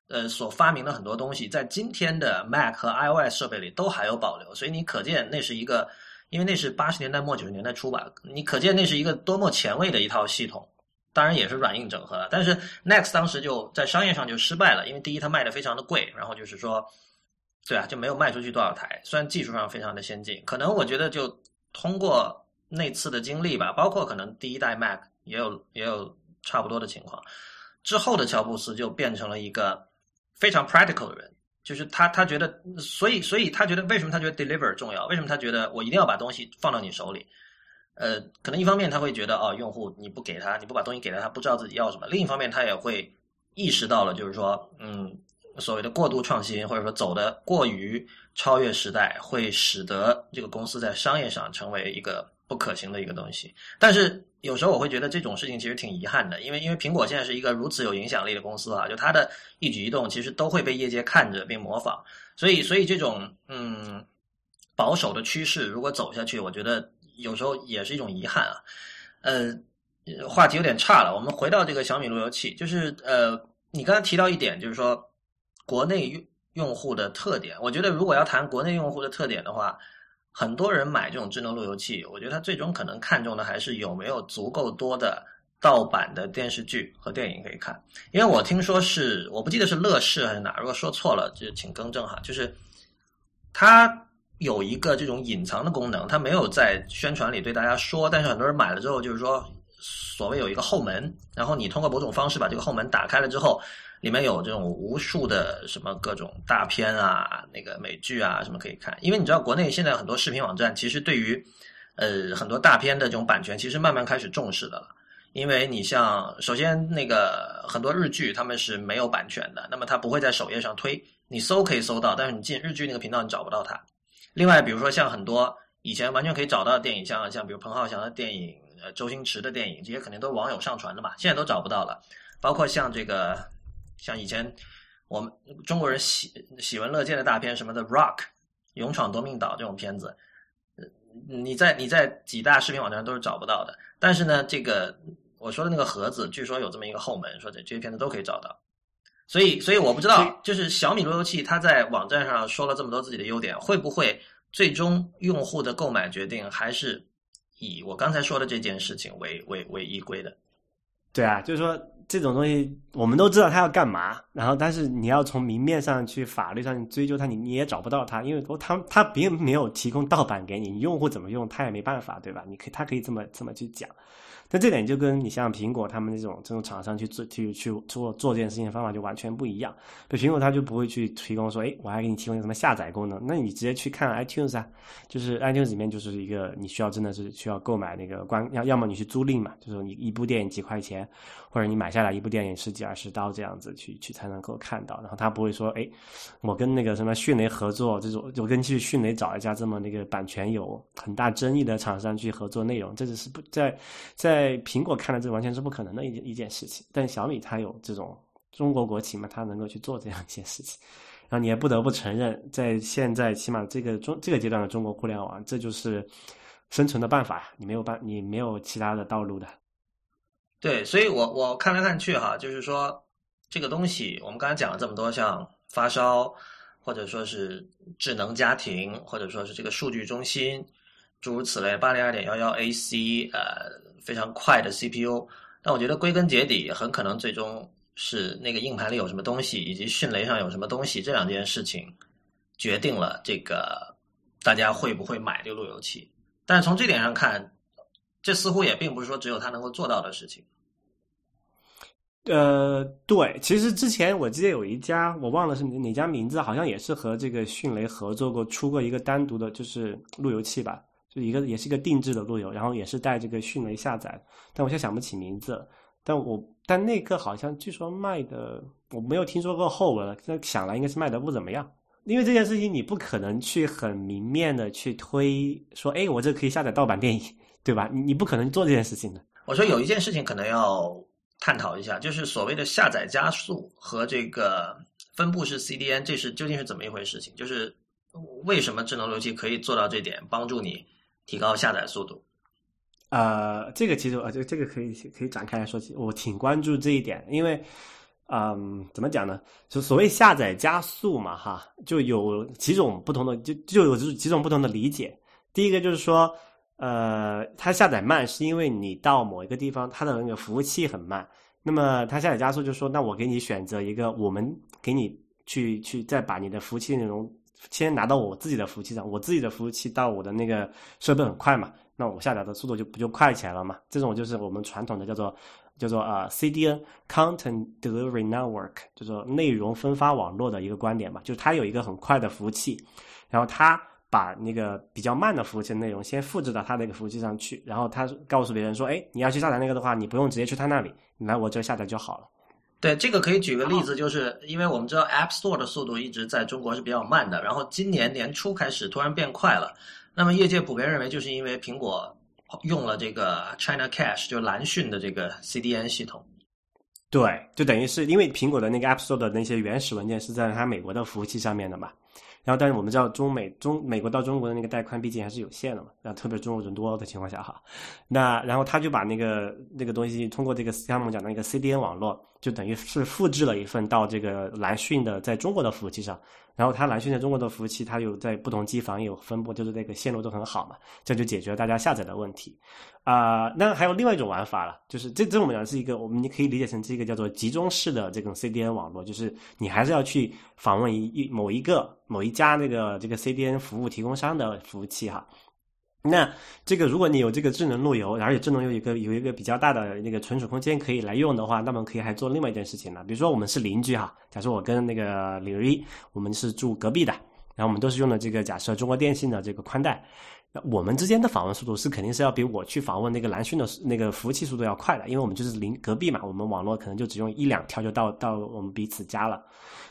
呃，所发明的很多东西，在今天的 Mac 和 iOS 设备里都还有保留，所以你可见那是一个，因为那是八十年代末九十年代初吧，你可见那是一个多么前卫的一套系统。当然也是软硬整合了，但是 Next 当时就在商业上就失败了，因为第一它卖的非常的贵，然后就是说，对啊，就没有卖出去多少台。虽然技术上非常的先进，可能我觉得就通过那次的经历吧，包括可能第一代 Mac 也有也有差不多的情况。之后的乔布斯就变成了一个非常 practical 的人，就是他他觉得，所以所以他觉得为什么他觉得 deliver 重要？为什么他觉得我一定要把东西放到你手里？呃，可能一方面他会觉得哦，用户你不给他，你不把东西给他，他不知道自己要什么；另一方面他也会意识到了，就是说，嗯，所谓的过度创新或者说走的过于超越时代，会使得这个公司在商业上成为一个不可行的一个东西。但是有时候我会觉得这种事情其实挺遗憾的，因为因为苹果现在是一个如此有影响力的公司啊，就它的一举一动其实都会被业界看着并模仿，所以所以这种嗯保守的趋势如果走下去，我觉得。有时候也是一种遗憾啊，呃，话题有点差了。我们回到这个小米路由器，就是呃，你刚才提到一点，就是说国内用用户的特点。我觉得如果要谈国内用户的特点的话，很多人买这种智能路由器，我觉得他最终可能看重的还是有没有足够多的盗版的电视剧和电影可以看。因为我听说是，我不记得是乐视还是哪，如果说错了就请更正哈。就是它。有一个这种隐藏的功能，它没有在宣传里对大家说，但是很多人买了之后，就是说所谓有一个后门，然后你通过某种方式把这个后门打开了之后，里面有这种无数的什么各种大片啊、那个美剧啊什么可以看。因为你知道，国内现在很多视频网站其实对于呃很多大片的这种版权，其实慢慢开始重视的了。因为你像首先那个很多日剧他们是没有版权的，那么它不会在首页上推，你搜可以搜到，但是你进日剧那个频道你找不到它。另外，比如说像很多以前完全可以找到的电影，像像比如彭浩翔的电影、呃周星驰的电影，这些肯定都是网友上传的嘛，现在都找不到了。包括像这个，像以前我们中国人喜喜闻乐见的大片什么的，《Rock》《勇闯夺命岛》这种片子，你在你在几大视频网站上都是找不到的。但是呢，这个我说的那个盒子，据说有这么一个后门，说这这些片子都可以找到。所以，所以我不知道，就是小米路由器，它在网站上说了这么多自己的优点，会不会最终用户的购买决定还是以我刚才说的这件事情为为为依归的？对啊，就是说这种东西，我们都知道它要干嘛，然后但是你要从明面上去法律上去追究它，你你也找不到它，因为它它并没有提供盗版给你，你用户怎么用，他也没办法，对吧？你可以他可以这么这么去讲。但这点就跟你像苹果他们这种这种厂商去做去去做做这件事情的方法就完全不一样。就苹果它就不会去提供说，哎，我还给你提供什么下载功能，那你直接去看 iTunes 啊，就是 iTunes 里面就是一个你需要真的是需要购买那个关要要么你去租赁嘛，就是你一部电影几块钱，或者你买下来一部电影十几二十刀这样子去去才能够看到。然后他不会说，哎，我跟那个什么迅雷合作，这种我跟去迅雷找一家这么那个版权有很大争议的厂商去合作内容，这只是不在在。苹果看来，这完全是不可能的一一件事情。但小米它有这种中国国情嘛，它能够去做这样一件事情。然后你也不得不承认，在现在起码这个中这个阶段的中国互联网，这就是生存的办法。你没有办，你没有其他的道路的。对，所以我我看来看去哈，就是说这个东西，我们刚才讲了这么多，像发烧，或者说是智能家庭，或者说是这个数据中心。诸如此类，八零二点幺幺 AC，呃，非常快的 CPU，但我觉得归根结底，很可能最终是那个硬盘里有什么东西，以及迅雷上有什么东西，这两件事情决定了这个大家会不会买这个路由器。但是从这点上看，这似乎也并不是说只有它能够做到的事情。呃，对，其实之前我记得有一家，我忘了是哪家名字，好像也是和这个迅雷合作过，出过一个单独的，就是路由器吧，就一个也是一个定制的路由，然后也是带这个迅雷下载，但我现在想不起名字，但我但那个好像据说卖的，我没有听说过后文了，那想来应该是卖的不怎么样，因为这件事情你不可能去很明面的去推说，哎，我这可以下载盗版电影，对吧？你你不可能做这件事情的。我说有一件事情可能要。探讨一下，就是所谓的下载加速和这个分布式 CDN，这是究竟是怎么一回事？情就是为什么智能路由器可以做到这点，帮助你提高下载速度？呃，这个其实啊，这这个可以可以展开来说起，我挺关注这一点，因为嗯，怎么讲呢？就所谓下载加速嘛，哈，就有几种不同的，就就有几种不同的理解。第一个就是说。呃，它下载慢是因为你到某一个地方，它的那个服务器很慢。那么它下载加速就说，那我给你选择一个，我们给你去去再把你的服务器内容先拿到我自己的服务器上，我自己的服务器到我的那个设备很快嘛，那我下载的速度就不就快起来了嘛？这种就是我们传统的叫做叫做啊 CDN（Content Delivery Network），就是内容分发网络的一个观点嘛，就是它有一个很快的服务器，然后它。把那个比较慢的服务器内容先复制到他那个服务器上去，然后他告诉别人说：“哎，你要去下载那个的话，你不用直接去他那里，你来我这下载就好了。”对，这个可以举个例子，就是因为我们知道 App Store 的速度一直在中国是比较慢的，然后今年年初开始突然变快了。那么业界普遍认为，就是因为苹果用了这个 China Cache，就蓝讯的这个 CDN 系统。对，就等于是因为苹果的那个 App Store 的那些原始文件是在它美国的服务器上面的嘛。然后，但是我们知道中美中美国到中国的那个带宽毕竟还是有限的嘛，然后特别中国人多的情况下哈，那然后他就把那个那个东西通过这个项目讲的那个 CDN 网络，就等于是复制了一份到这个蓝讯的在中国的服务器上。然后它蓝讯在中国的服务器，它有在不同机房有分布，就是那个线路都很好嘛，这就解决了大家下载的问题。啊，那还有另外一种玩法了，就是这这我们讲是一个，我们你可以理解成是一个叫做集中式的这种 CDN 网络，就是你还是要去访问一一某一个某一家那个这个 CDN 服务提供商的服务器哈。那这个，如果你有这个智能路由，而且智能有一个有一个比较大的那个存储空间可以来用的话，那么可以还做另外一件事情呢。比如说，我们是邻居哈，假设我跟那个李瑞，我们是住隔壁的，然后我们都是用的这个假设中国电信的这个宽带，那我们之间的访问速度是肯定是要比我去访问那个蓝讯的那个服务器速度要快的，因为我们就是邻隔壁嘛，我们网络可能就只用一两条就到到我们彼此家了。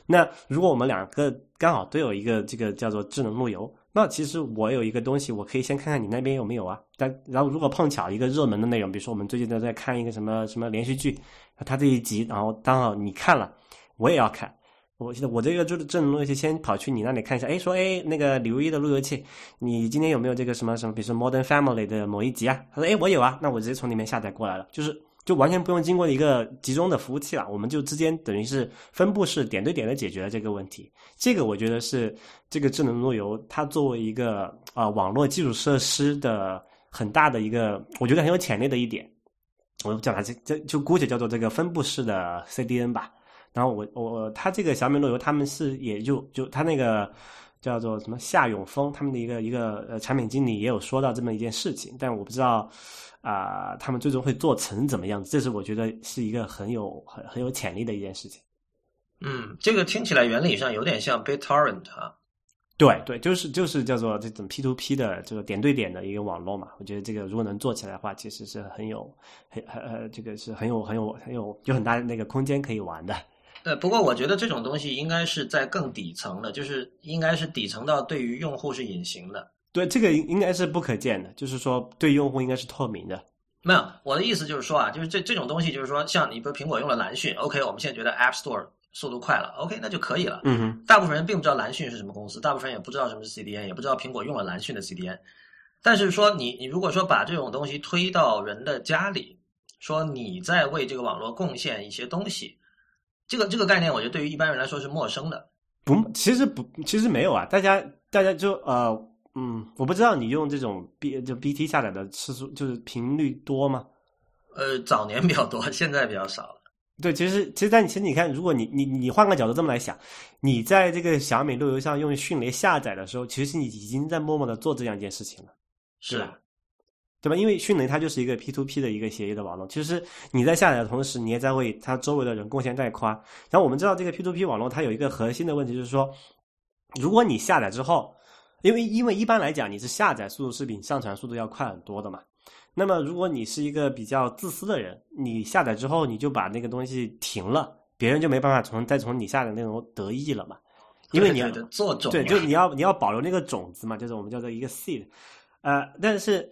那如果我们两个刚好都有一个这个叫做智能路由。那其实我有一个东西，我可以先看看你那边有没有啊。但然后如果碰巧一个热门的内容，比如说我们最近都在看一个什么什么连续剧，它这一集，然后刚好你看了，我也要看。我现在我这个就是智能路由器，先跑去你那里看一下。哎，说哎那个李如一的路由器，你今天有没有这个什么什么，比如说 Modern Family 的某一集啊？他说哎我有啊，那我直接从里面下载过来了，就是。就完全不用经过一个集中的服务器了，我们就之间等于是分布式点对点的解决了这个问题。这个我觉得是这个智能路由它作为一个啊网络基础设施的很大的一个，我觉得很有潜力的一点。我叫它这这就姑且叫做这个分布式的 CDN 吧。然后我我它这个小米路由他们是也就就它那个叫做什么夏永峰他们的一个一个呃产品经理也有说到这么一件事情，但我不知道。啊，他们最终会做成怎么样子？这是我觉得是一个很有很很有潜力的一件事情。嗯，这个听起来原理上有点像 BitTorrent 啊。对对，就是就是叫做这种 P to P 的这个点对点的一个网络嘛。我觉得这个如果能做起来的话，其实是很有很很呃，这个是很有很有很有有很大的那个空间可以玩的。对，不过我觉得这种东西应该是在更底层的，就是应该是底层到对于用户是隐形的。对，这个应该是不可见的，就是说对用户应该是透明的。没有，我的意思就是说啊，就是这这种东西，就是说，像你比如苹果用了蓝讯，OK，我们现在觉得 App Store 速度快了，OK，那就可以了。嗯哼。大部分人并不知道蓝讯是什么公司，大部分人也不知道什么是 CDN，也不知道苹果用了蓝讯的 CDN。但是说你你如果说把这种东西推到人的家里，说你在为这个网络贡献一些东西，这个这个概念，我觉得对于一般人来说是陌生的。不，其实不，其实没有啊，大家大家就呃。嗯，我不知道你用这种 B 就 BT 下载的次数就是频率多吗？呃，早年比较多，现在比较少了。对，其实其实在其实你看，如果你你你换个角度这么来想，你在这个小米路由上用迅雷下载的时候，其实你已经在默默的做这样一件事情了，是吧？对吧？因为迅雷它就是一个 P to P 的一个协议的网络，其实你在下载的同时，你也在为它周围的人贡献带宽。然后我们知道这个 P to P 网络它有一个核心的问题，就是说，如果你下载之后，因为因为一般来讲你是下载速度是比上传速度要快很多的嘛。那么如果你是一个比较自私的人，你下载之后你就把那个东西停了，别人就没办法从再从你下的内容得益了嘛。因为你要做种，对，就你要你要保留那个种子嘛，就是我们叫做一个 seed，呃，但是，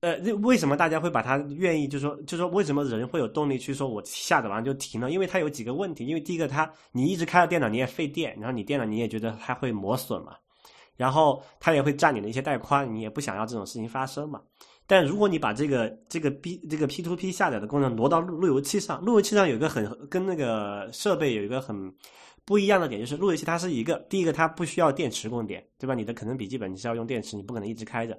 呃，为什么大家会把它愿意，就是说，就是说，为什么人会有动力去说我下载完就停呢？因为它有几个问题，因为第一个，它你一直开着电脑你也费电，然后你电脑你也觉得它会磨损嘛，然后它也会占你的一些带宽，你也不想要这种事情发生嘛。但如果你把这个这个 B 这个 P to P 下载的功能挪到路路由器上，路由器上有一个很跟那个设备有一个很。不一样的点就是，路由器它是一个，第一个它不需要电池供电，对吧？你的可能笔记本你是要用电池，你不可能一直开着，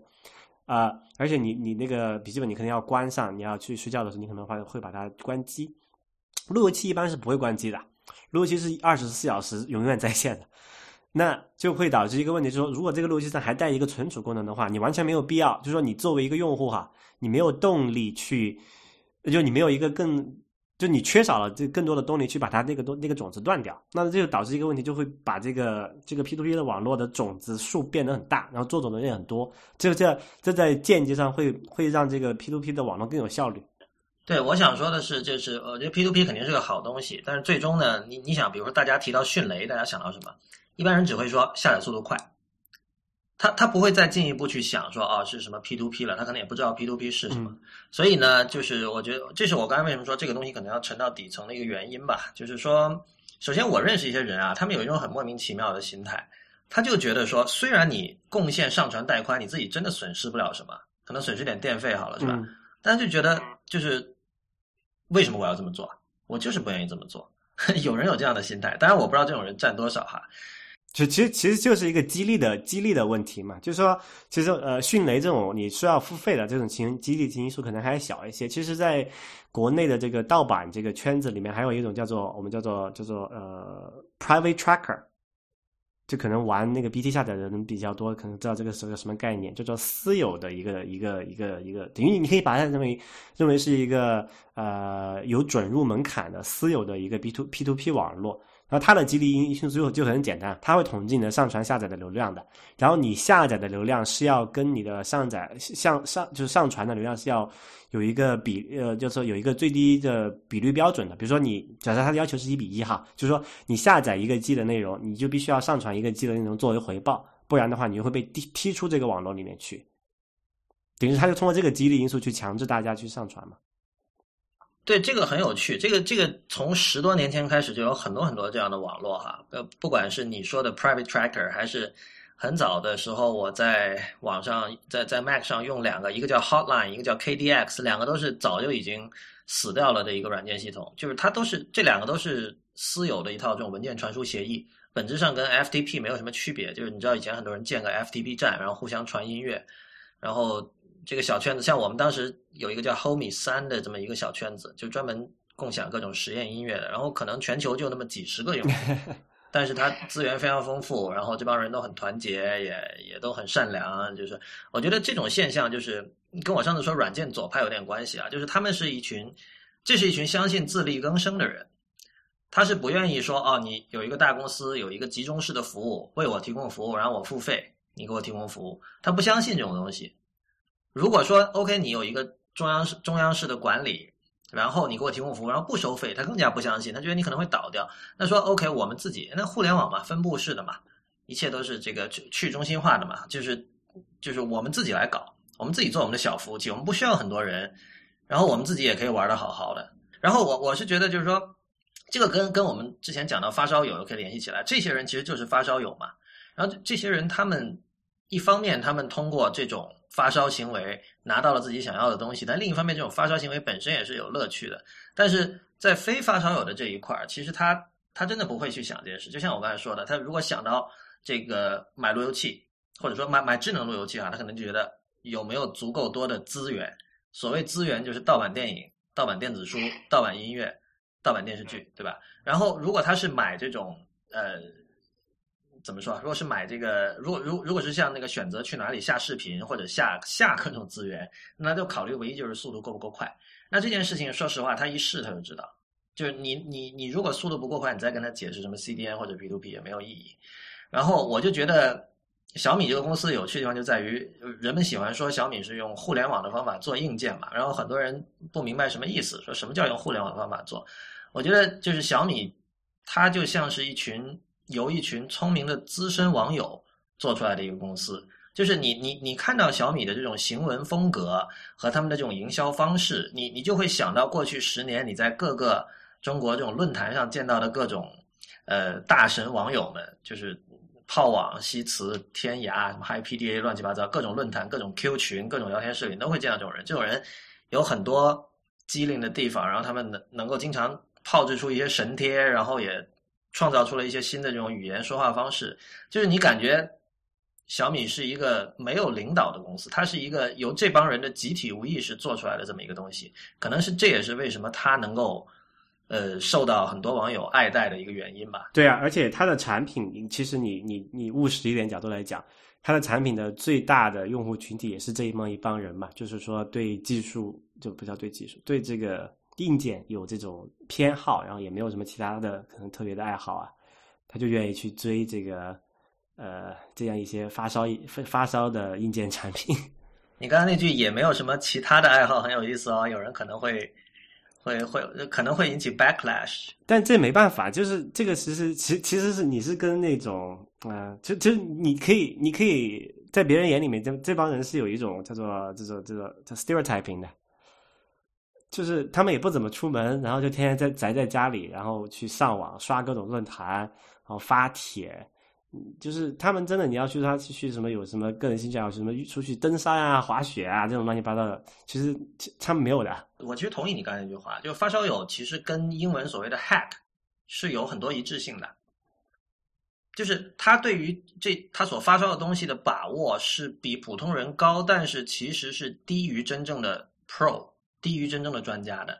啊，而且你你那个笔记本你可能要关上，你要去睡觉的时候你可能会会把它关机。路由器一般是不会关机的，路由器是二十四小时永远在线的，那就会导致一个问题，就是说如果这个路由器上还带一个存储功能的话，你完全没有必要，就是说你作为一个用户哈，你没有动力去，就你没有一个更。就你缺少了这更多的动力去把它那个东那个种子断掉，那这就导致一个问题，就会把这个这个 P to P 的网络的种子数变得很大，然后做种的人也很多，这这这在间接上会会让这个 P to P 的网络更有效率。对，我想说的是，就是我觉得 P to P 肯定是个好东西，但是最终呢，你你想，比如说大家提到迅雷，大家想到什么？一般人只会说下载速度快。他他不会再进一步去想说啊是什么 P to P 了，他可能也不知道 P to P 是什么，所以呢，就是我觉得这是我刚才为什么说这个东西可能要沉到底层的一个原因吧。就是说，首先我认识一些人啊，他们有一种很莫名其妙的心态，他就觉得说，虽然你贡献上传带宽，你自己真的损失不了什么，可能损失点电费好了，是吧？但是就觉得就是为什么我要这么做？我就是不愿意这么做。<laughs> 有人有这样的心态，当然我不知道这种人占多少哈。就其实其实就是一个激励的激励的问题嘛，就是说，其实呃，迅雷这种你需要付费的这种情激励因素可能还小一些。其实，在国内的这个盗版这个圈子里面，还有一种叫做我们叫做叫做呃 private tracker，就可能玩那个 BT 下载的人比较多，可能知道这个是个什么概念，叫做私有的一个一个一个一个，等于你可以把它认为认为是一个呃有准入门槛的私有的一个 B to P to P 网络。然后它的激励因素就就很简单，它会统计你的上传下载的流量的，然后你下载的流量是要跟你的上载上上就是上传的流量是要有一个比呃，就是说有一个最低的比率标准的。比如说你假设它的要求是一比一哈，就是说你下载一个 G 的内容，你就必须要上传一个 G 的内容作为回报，不然的话你就会被踢踢出这个网络里面去。等于他就通过这个激励因素去强制大家去上传嘛。对这个很有趣，这个这个从十多年前开始就有很多很多这样的网络哈，呃，不管是你说的 private tracker，还是很早的时候我在网上在在 Mac 上用两个，一个叫 Hotline，一个叫 KDX，两个都是早就已经死掉了的一个软件系统，就是它都是这两个都是私有的一套这种文件传输协议，本质上跟 FTP 没有什么区别，就是你知道以前很多人建个 FTP 站，然后互相传音乐，然后。这个小圈子，像我们当时有一个叫 Homey 三的这么一个小圈子，就专门共享各种实验音乐的。然后可能全球就那么几十个用户，<laughs> 但是它资源非常丰富，然后这帮人都很团结，也也都很善良。就是我觉得这种现象，就是跟我上次说软件左派有点关系啊。就是他们是一群，这是一群相信自力更生的人，他是不愿意说哦，你有一个大公司有一个集中式的服务为我提供服务，然后我付费，你给我提供服务，他不相信这种东西。如果说 OK，你有一个中央式中央式的管理，然后你给我提供服务，然后不收费，他更加不相信，他觉得你可能会倒掉。那说 OK，我们自己那互联网嘛，分布式的嘛，一切都是这个去去中心化的嘛，就是就是我们自己来搞，我们自己做我们的小服务器，我们不需要很多人，然后我们自己也可以玩的好好的。然后我我是觉得就是说，这个跟跟我们之前讲到发烧友可以联系起来，这些人其实就是发烧友嘛。然后这些人他们一方面他们通过这种。发烧行为拿到了自己想要的东西，但另一方面，这种发烧行为本身也是有乐趣的。但是在非发烧友的这一块儿，其实他他真的不会去想这件事。就像我刚才说的，他如果想到这个买路由器，或者说买买智能路由器啊，他可能就觉得有没有足够多的资源。所谓资源，就是盗版电影、盗版电子书、盗版音乐、盗版电视剧，对吧？然后如果他是买这种呃怎么说？如果是买这个，如果如如果是像那个选择去哪里下视频或者下下各种资源，那就考虑唯一就是速度够不够快。那这件事情，说实话，他一试他就知道，就是你你你如果速度不够快，你再跟他解释什么 CDN 或者 P2P 也没有意义。然后我就觉得小米这个公司有趣的地方就在于，人们喜欢说小米是用互联网的方法做硬件嘛，然后很多人不明白什么意思，说什么叫用互联网方法做。我觉得就是小米，它就像是一群由一群聪明的资深网友做出来的一个公司。就是你你你看到小米的这种行文风格和他们的这种营销方式，你你就会想到过去十年你在各个中国这种论坛上见到的各种呃大神网友们，就是泡网、西祠、天涯、什么 HiPDA 乱七八糟各种论坛、各种 Q 群、各种聊天室里都会见到这种人。这种人有很多机灵的地方，然后他们能能够经常炮制出一些神贴，然后也创造出了一些新的这种语言说话方式，就是你感觉。小米是一个没有领导的公司，它是一个由这帮人的集体无意识做出来的这么一个东西，可能是这也是为什么它能够，呃，受到很多网友爱戴的一个原因吧。对啊，而且它的产品，其实你你你务实一点角度来讲，它的产品的最大的用户群体也是这么一帮人嘛，就是说对技术就不叫对技术，对这个硬件有这种偏好，然后也没有什么其他的可能特别的爱好啊，他就愿意去追这个。呃，这样一些发烧发发烧的硬件产品，<laughs> 你刚才那句也没有什么其他的爱好，很有意思哦。有人可能会会会可能会引起 backlash，但这没办法，就是这个其实其其实是你是跟那种啊，就就你可以你可以在别人眼里面，这这帮人是有一种叫做这种这种叫 stereotyping 的，就是他们也不怎么出门，然后就天天在宅在家里，然后去上网刷各种论坛，然后发帖。就是他们真的，你要去他去什么有什么个人兴趣啊，什么出去登山啊、滑雪啊这种乱七八糟的，其实他们没有的。我其实同意你刚才那句话，就发烧友其实跟英文所谓的 hack 是有很多一致性的，就是他对于这他所发烧的东西的把握是比普通人高，但是其实是低于真正的 pro，低于真正的专家的。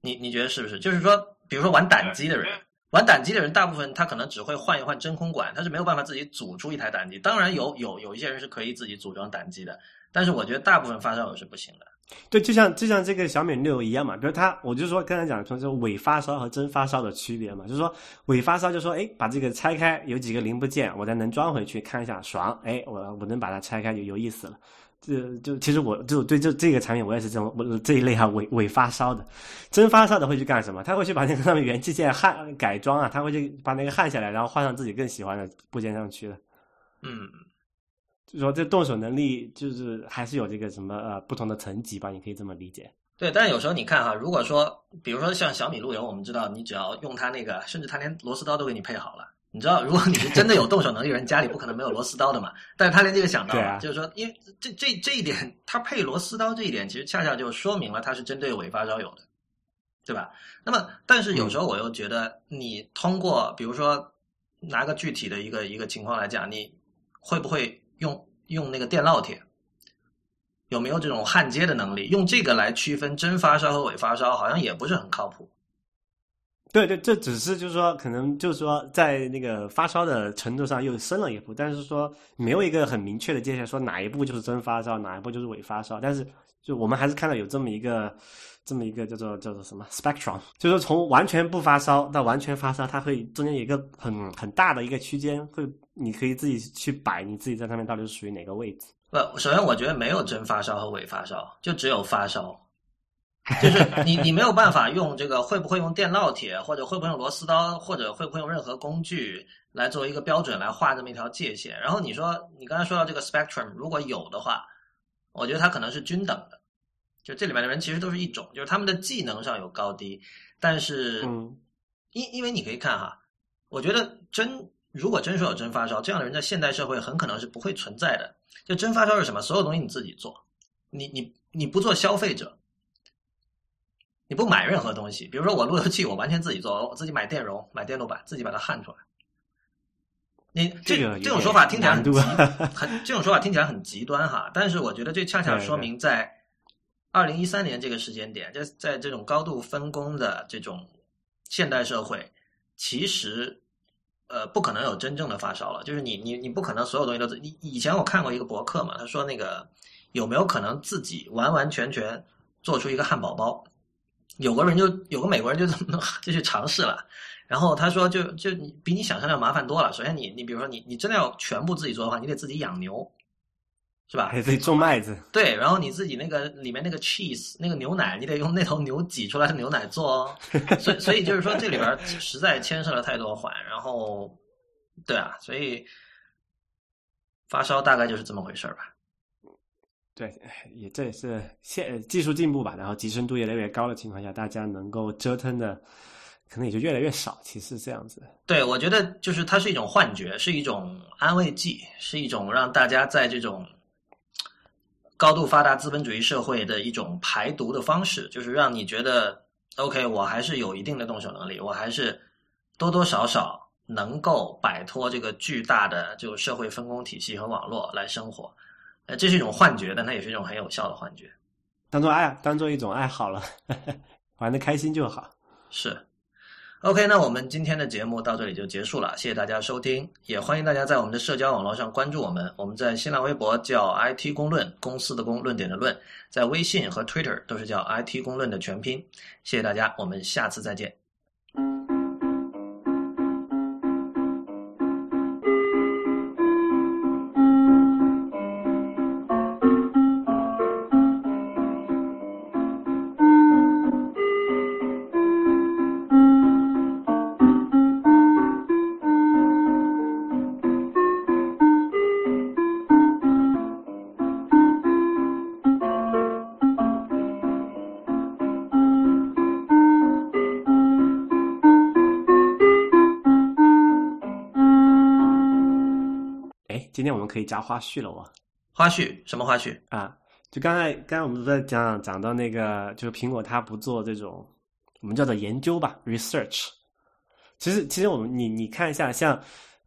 你你觉得是不是？就是说，比如说玩胆机的人。玩胆机的人，大部分他可能只会换一换真空管，他是没有办法自己组出一台胆机。当然有有有一些人是可以自己组装胆机的，但是我觉得大部分发烧友是不行的。对，就像就像这个小米六一样嘛，比如他，我就说刚才讲说，就伪发烧和真发烧的区别嘛，就是说伪发烧就说，哎，把这个拆开，有几个零部件，我再能装回去看一下，爽，哎，我我能把它拆开就有意思了。这就其实我就对这这个产品我也是这种我这一类哈伪伪发烧的，真发烧的会去干什么？他会去把那个上面元器件焊改装啊，他会去把那个焊下来，然后换上自己更喜欢的部件上去的。嗯，就说这动手能力就是还是有这个什么呃不同的层级吧，你可以这么理解。对，但是有时候你看哈，如果说比如说像小米路由，我们知道你只要用它那个，甚至它连螺丝刀都给你配好了。你知道，如果你是真的有动手能力人，家里不可能没有螺丝刀的嘛。但是他连这个想到了，就是说，因为这这这一点，他配螺丝刀这一点，其实恰恰就说明了他是针对伪发烧友的，对吧？那么，但是有时候我又觉得，你通过比如说拿个具体的一个一个情况来讲，你会不会用用那个电烙铁？有没有这种焊接的能力？用这个来区分真发烧和伪发烧，好像也不是很靠谱。对对，这只是就是说，可能就是说，在那个发烧的程度上又深了一步，但是说没有一个很明确的界限，说哪一步就是真发烧，哪一步就是伪发烧。但是就我们还是看到有这么一个，这么一个叫做叫做什么 spectrum，就是从完全不发烧到完全发烧，它会中间有一个很很大的一个区间，会你可以自己去摆你自己在上面到底是属于哪个位置。不，首先我觉得没有真发烧和伪发烧，就只有发烧。就是你，你没有办法用这个会不会用电烙铁，或者会不会用螺丝刀，或者会不会用任何工具来作为一个标准来画这么一条界限。然后你说你刚才说到这个 spectrum，如果有的话，我觉得它可能是均等的，就这里面的人其实都是一种，就是他们的技能上有高低，但是，因因为你可以看哈，我觉得真如果真说有真发烧，这样的人在现代社会很可能是不会存在的。就真发烧是什么？所有东西你自己做，你你你不做消费者。你不买任何东西，比如说我路由器，我完全自己做，我自己买电容、买电路板，自己把它焊出来。你这这种说法听起来很极 <laughs> 很，这种说法听起来很极端哈。但是我觉得这恰恰说明，在二零一三年这个时间点，在在这种高度分工的这种现代社会，其实呃，不可能有真正的发烧了。就是你你你不可能所有东西都自你以前我看过一个博客嘛，他说那个有没有可能自己完完全全做出一个汉堡包？有个人就有个美国人就这么 <laughs> 就去尝试了，然后他说就就你比你想象的要麻烦多了。首先你你比如说你你真的要全部自己做的话，你得自己养牛，是吧？还得种麦子。对，然后你自己那个里面那个 cheese 那个牛奶，你得用那头牛挤出来的牛奶做哦。<laughs> 所以所以就是说这里边实在牵涉了太多环，然后对啊，所以发烧大概就是这么回事儿吧。对，也这也是现技术进步吧，然后集成度越来越高的情况下，大家能够折腾的可能也就越来越少。其实这样子，对我觉得就是它是一种幻觉，是一种安慰剂，是一种让大家在这种高度发达资本主义社会的一种排毒的方式，就是让你觉得 OK，我还是有一定的动手能力，我还是多多少少能够摆脱这个巨大的就社会分工体系和网络来生活。呃，这是一种幻觉，但它也是一种很有效的幻觉。当做爱，当做一种爱好了，<laughs> 玩的开心就好。是，OK，那我们今天的节目到这里就结束了，谢谢大家收听，也欢迎大家在我们的社交网络上关注我们。我们在新浪微博叫 IT 公论，公司的公，论点的论，在微信和 Twitter 都是叫 IT 公论的全拼。谢谢大家，我们下次再见。今天我们可以加花絮了，哇花絮什么花絮啊？就刚才刚才我们在讲讲到那个，就是苹果它不做这种我们叫做研究吧，research。其实其实我们你你看一下，像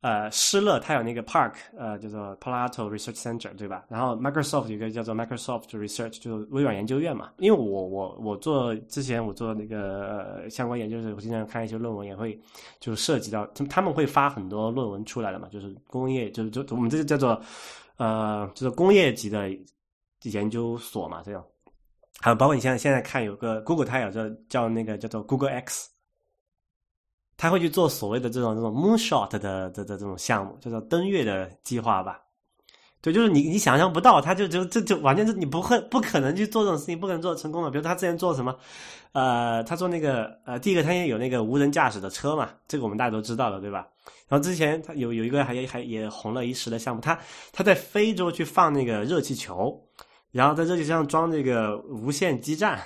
呃施乐它有那个 Park，呃叫做 palato Research Center，对吧？然后 Microsoft 有一个叫做 Microsoft Research，就是微软研究院嘛。因为我我我做之前我做那个呃相关研究的时候，我经常看一些论文，也会就涉及到他们他们会发很多论文出来的嘛，就是工业就是就我们这个叫做呃就是工业级的研究所嘛，这样。还有包括你现在现在看有个 Google，它有叫叫那个叫做 Google X。他会去做所谓的这种这种 moonshot 的的的这种项目，叫做登月的计划吧？对，就是你你想象不到，他就就这就完全是你不会不可能去做这种事情，不可能做成功的。比如他之前做什么，呃，他做那个呃，第一个他也有那个无人驾驶的车嘛，这个我们大家都知道的，对吧？然后之前他有有一个还还也红了一时的项目，他他在非洲去放那个热气球，然后在热气球上装这个无线基站。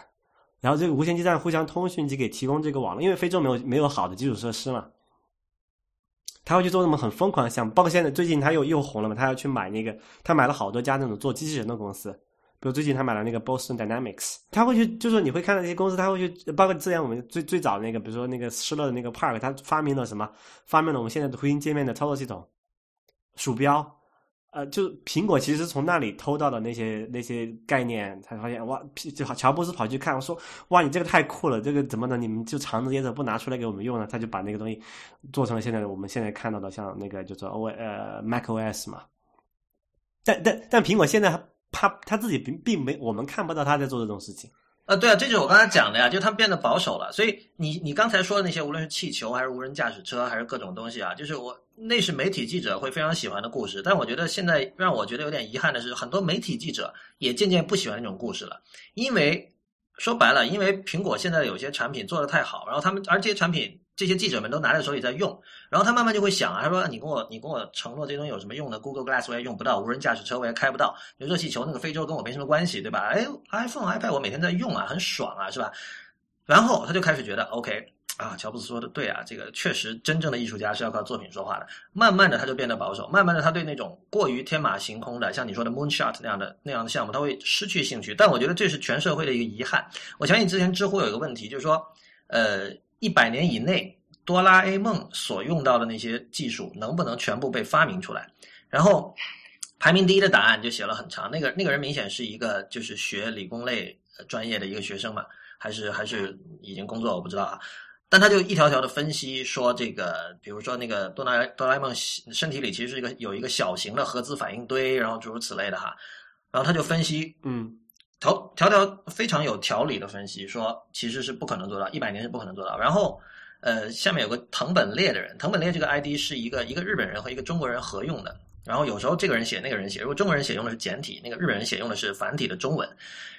然后这个无线基站互相通讯，就给提供这个网络，因为非洲没有没有好的基础设施嘛。他会去做那么很疯狂的项目，包括现在最近他又又红了嘛，他要去买那个，他买了好多家那种做机器人的公司，比如最近他买了那个 Boston Dynamics，他会去，就是你会看到那些公司，他会去，包括之前我们最最早那个，比如说那个施乐的那个 Park，他发明了什么？发明了我们现在的回形界面的操作系统，鼠标。呃，就苹果其实从那里偷到的那些那些概念，才发现哇，就乔布斯跑去看，我说哇，你这个太酷了，这个怎么能你们就藏着掖着不拿出来给我们用呢？他就把那个东西做成了现在我们现在看到的，像那个叫做 O 呃 Mac OS 嘛。但但但苹果现在他他自己并并没我们看不到他在做这种事情。呃，对啊，这就是我刚才讲的呀，就他们变得保守了。所以你你刚才说的那些，无论是气球还是无人驾驶车还是各种东西啊，就是我那是媒体记者会非常喜欢的故事。但我觉得现在让我觉得有点遗憾的是，很多媒体记者也渐渐不喜欢那种故事了，因为说白了，因为苹果现在有些产品做的太好，然后他们而这些产品。这些记者们都拿在手里在用，然后他慢慢就会想啊，他说：“你跟我，你跟我承诺这东西有什么用呢？Google Glass 我也用不到，无人驾驶车我也开不到，热气球那个非洲跟我没什么关系，对吧？哎，iPhone、iPad 我每天在用啊，很爽啊，是吧？然后他就开始觉得，OK 啊，乔布斯说的对啊，这个确实真正的艺术家是要靠作品说话的。慢慢的他就变得保守，慢慢的他对那种过于天马行空的，像你说的 Moonshot 那样的那样的项目，他会失去兴趣。但我觉得这是全社会的一个遗憾。我相信之前知乎有一个问题，就是说，呃。一百年以内，哆啦 A 梦所用到的那些技术能不能全部被发明出来？然后排名第一的答案就写了很长。那个那个人明显是一个就是学理工类专业的一个学生嘛，还是还是已经工作我不知道啊。但他就一条条的分析说，这个比如说那个哆啦哆啦 A 梦身体里其实是一个有一个小型的核子反应堆，然后诸如此类的哈。然后他就分析，嗯，条条条非常有条理的分析，说其实是不可能做到，一百年是不可能做到。然后，呃，下面有个藤本烈的人，藤本烈这个 ID 是一个一个日本人和一个中国人合用的。然后有时候这个人写，那个人写，如果中国人写用的是简体，那个日本人写用的是繁体的中文。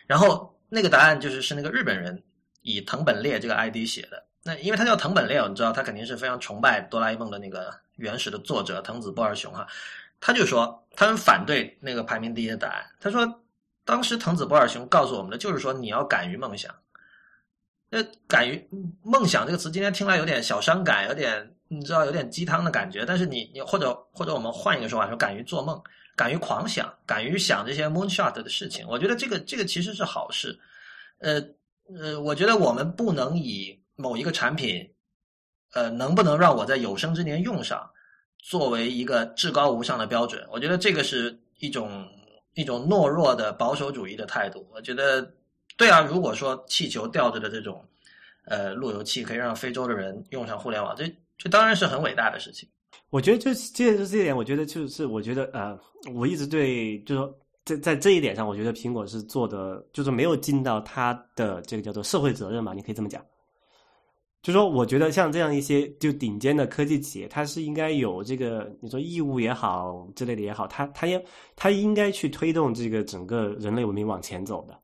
然后那个答案就是是那个日本人以藤本烈这个 ID 写的。那因为他叫藤本烈，你知道他肯定是非常崇拜哆啦 A 梦的那个原始的作者藤子不二雄哈。他就说，他们反对那个排名第一的答案。他说，当时藤子不二雄告诉我们的就是说，你要敢于梦想。那敢于梦想这个词，今天听来有点小伤感，有点你知道，有点鸡汤的感觉。但是你你或者或者我们换一个说法，说敢于做梦，敢于狂想，敢于想这些 moonshot 的事情。我觉得这个这个其实是好事。呃呃，我觉得我们不能以某一个产品，呃，能不能让我在有生之年用上？作为一个至高无上的标准，我觉得这个是一种一种懦弱的保守主义的态度。我觉得，对啊，如果说气球吊着的这种呃路由器可以让非洲的人用上互联网，这这当然是很伟大的事情。我觉得就借着这一点，我觉得就是我觉得呃，我一直对就是说在在这一点上，我觉得苹果是做的就是没有尽到它的这个叫做社会责任嘛，你可以这么讲。就说我觉得像这样一些就顶尖的科技企业，它是应该有这个你说义务也好之类的也好，它它也它应该去推动这个整个人类文明往前走的。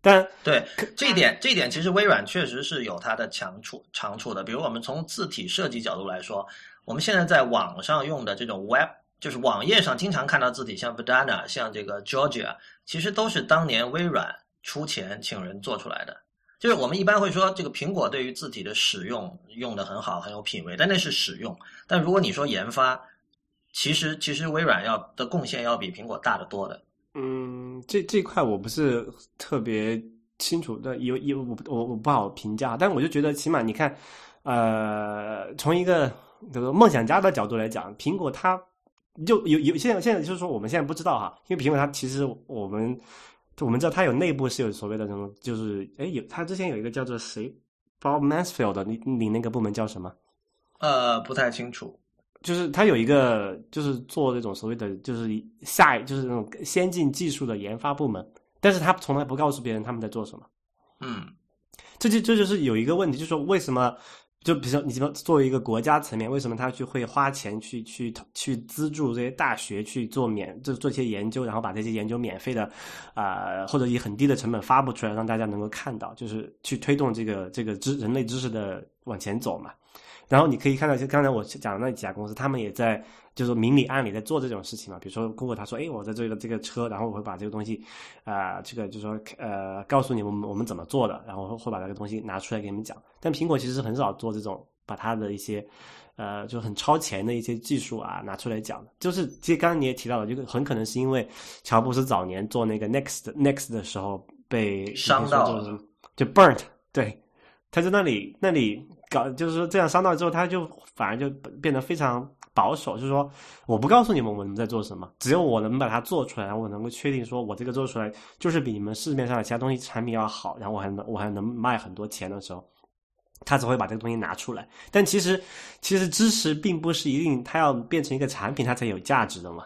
但对这一点，这一点其实微软确实是有它的强处长处的。比如我们从字体设计角度来说，我们现在在网上用的这种 Web，就是网页上经常看到字体，像 Banana，像这个 Georgia，其实都是当年微软出钱请人做出来的。就是我们一般会说，这个苹果对于字体的使用用的很好，很有品位，但那是使用。但如果你说研发，其实其实微软要的贡献要比苹果大得多的。嗯，这这块我不是特别清楚的，有有我我我不好评价。但我就觉得，起码你看，呃，从一个这个梦想家的角度来讲，苹果它就有有现在现在就是说，我们现在不知道哈，因为苹果它其实我们。我们知道它有内部是有所谓的什么，就是哎有它之前有一个叫做谁，Bob Mansfield，的你你那个部门叫什么？呃，不太清楚。就是它有一个就是做这种所谓的就是下就是那种先进技术的研发部门，但是他从来不告诉别人他们在做什么。嗯，这就这就是有一个问题，就是说为什么？就比如说，你怎么作为一个国家层面，为什么他去会花钱去去去资助这些大学去做免，就做一些研究，然后把这些研究免费的，啊，或者以很低的成本发布出来，让大家能够看到，就是去推动这个这个知人类知识的往前走嘛。然后你可以看到，就刚才我讲的那几家公司，他们也在就是明里暗里在做这种事情嘛。比如说，Google 他说：“哎，我在这个这个车，然后我会把这个东西，啊，这个就是说，呃，告诉你们我们怎么做的，然后会把这个东西拿出来给你们讲。”但苹果其实很少做这种把它的一些，呃，就很超前的一些技术啊拿出来讲的。就是其实刚刚你也提到了，就很可能是因为乔布斯早年做那个 Next Next 的时候被伤到，就 burnt，对，他在那里那里。搞就是说这样伤到之后，他就反而就变得非常保守，就是说我不告诉你们我们在做什么，只有我能把它做出来，我能够确定说我这个做出来就是比你们市面上的其他东西产品要好，然后我还能我还能卖很多钱的时候，他只会把这个东西拿出来。但其实其实知识并不是一定它要变成一个产品它才有价值的嘛，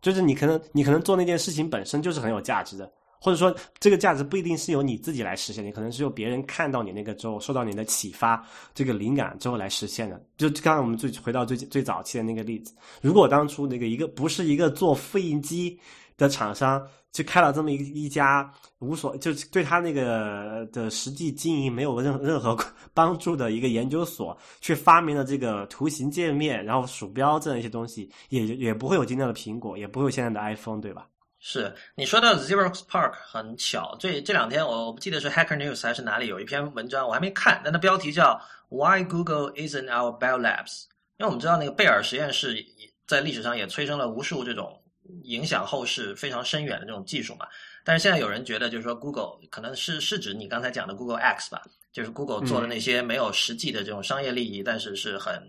就是你可能你可能做那件事情本身就是很有价值的。或者说，这个价值不一定是由你自己来实现，你可能是由别人看到你那个之后，受到你的启发，这个灵感之后来实现的。就刚刚我们最回到最最早期的那个例子，如果当初那个一个不是一个做复印机的厂商，去开了这么一一家无所，就是对他那个的实际经营没有任任何 <laughs> 帮助的一个研究所，去发明了这个图形界面，然后鼠标这样一些东西，也也不会有今天的苹果，也不会有现在的 iPhone，对吧？是你说到 Xerox Park 很巧，这这两天我我不记得是 Hacker News 还是哪里有一篇文章，我还没看，但它标题叫 Why Google Isn't Our Bell Labs。因为我们知道那个贝尔实验室在历史上也催生了无数这种影响后世非常深远的这种技术嘛，但是现在有人觉得就是说 Google 可能是是指你刚才讲的 Google X 吧，就是 Google 做的那些没有实际的这种商业利益，但是是很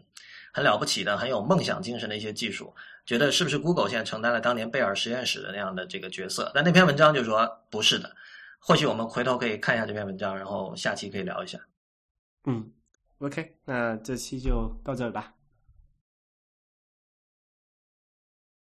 很了不起的、很有梦想精神的一些技术。觉得是不是 Google 现在承担了当年贝尔实验室的那样的这个角色？但那篇文章就说不是的。或许我们回头可以看一下这篇文章，然后下期可以聊一下。嗯，OK，那这期就到这儿吧。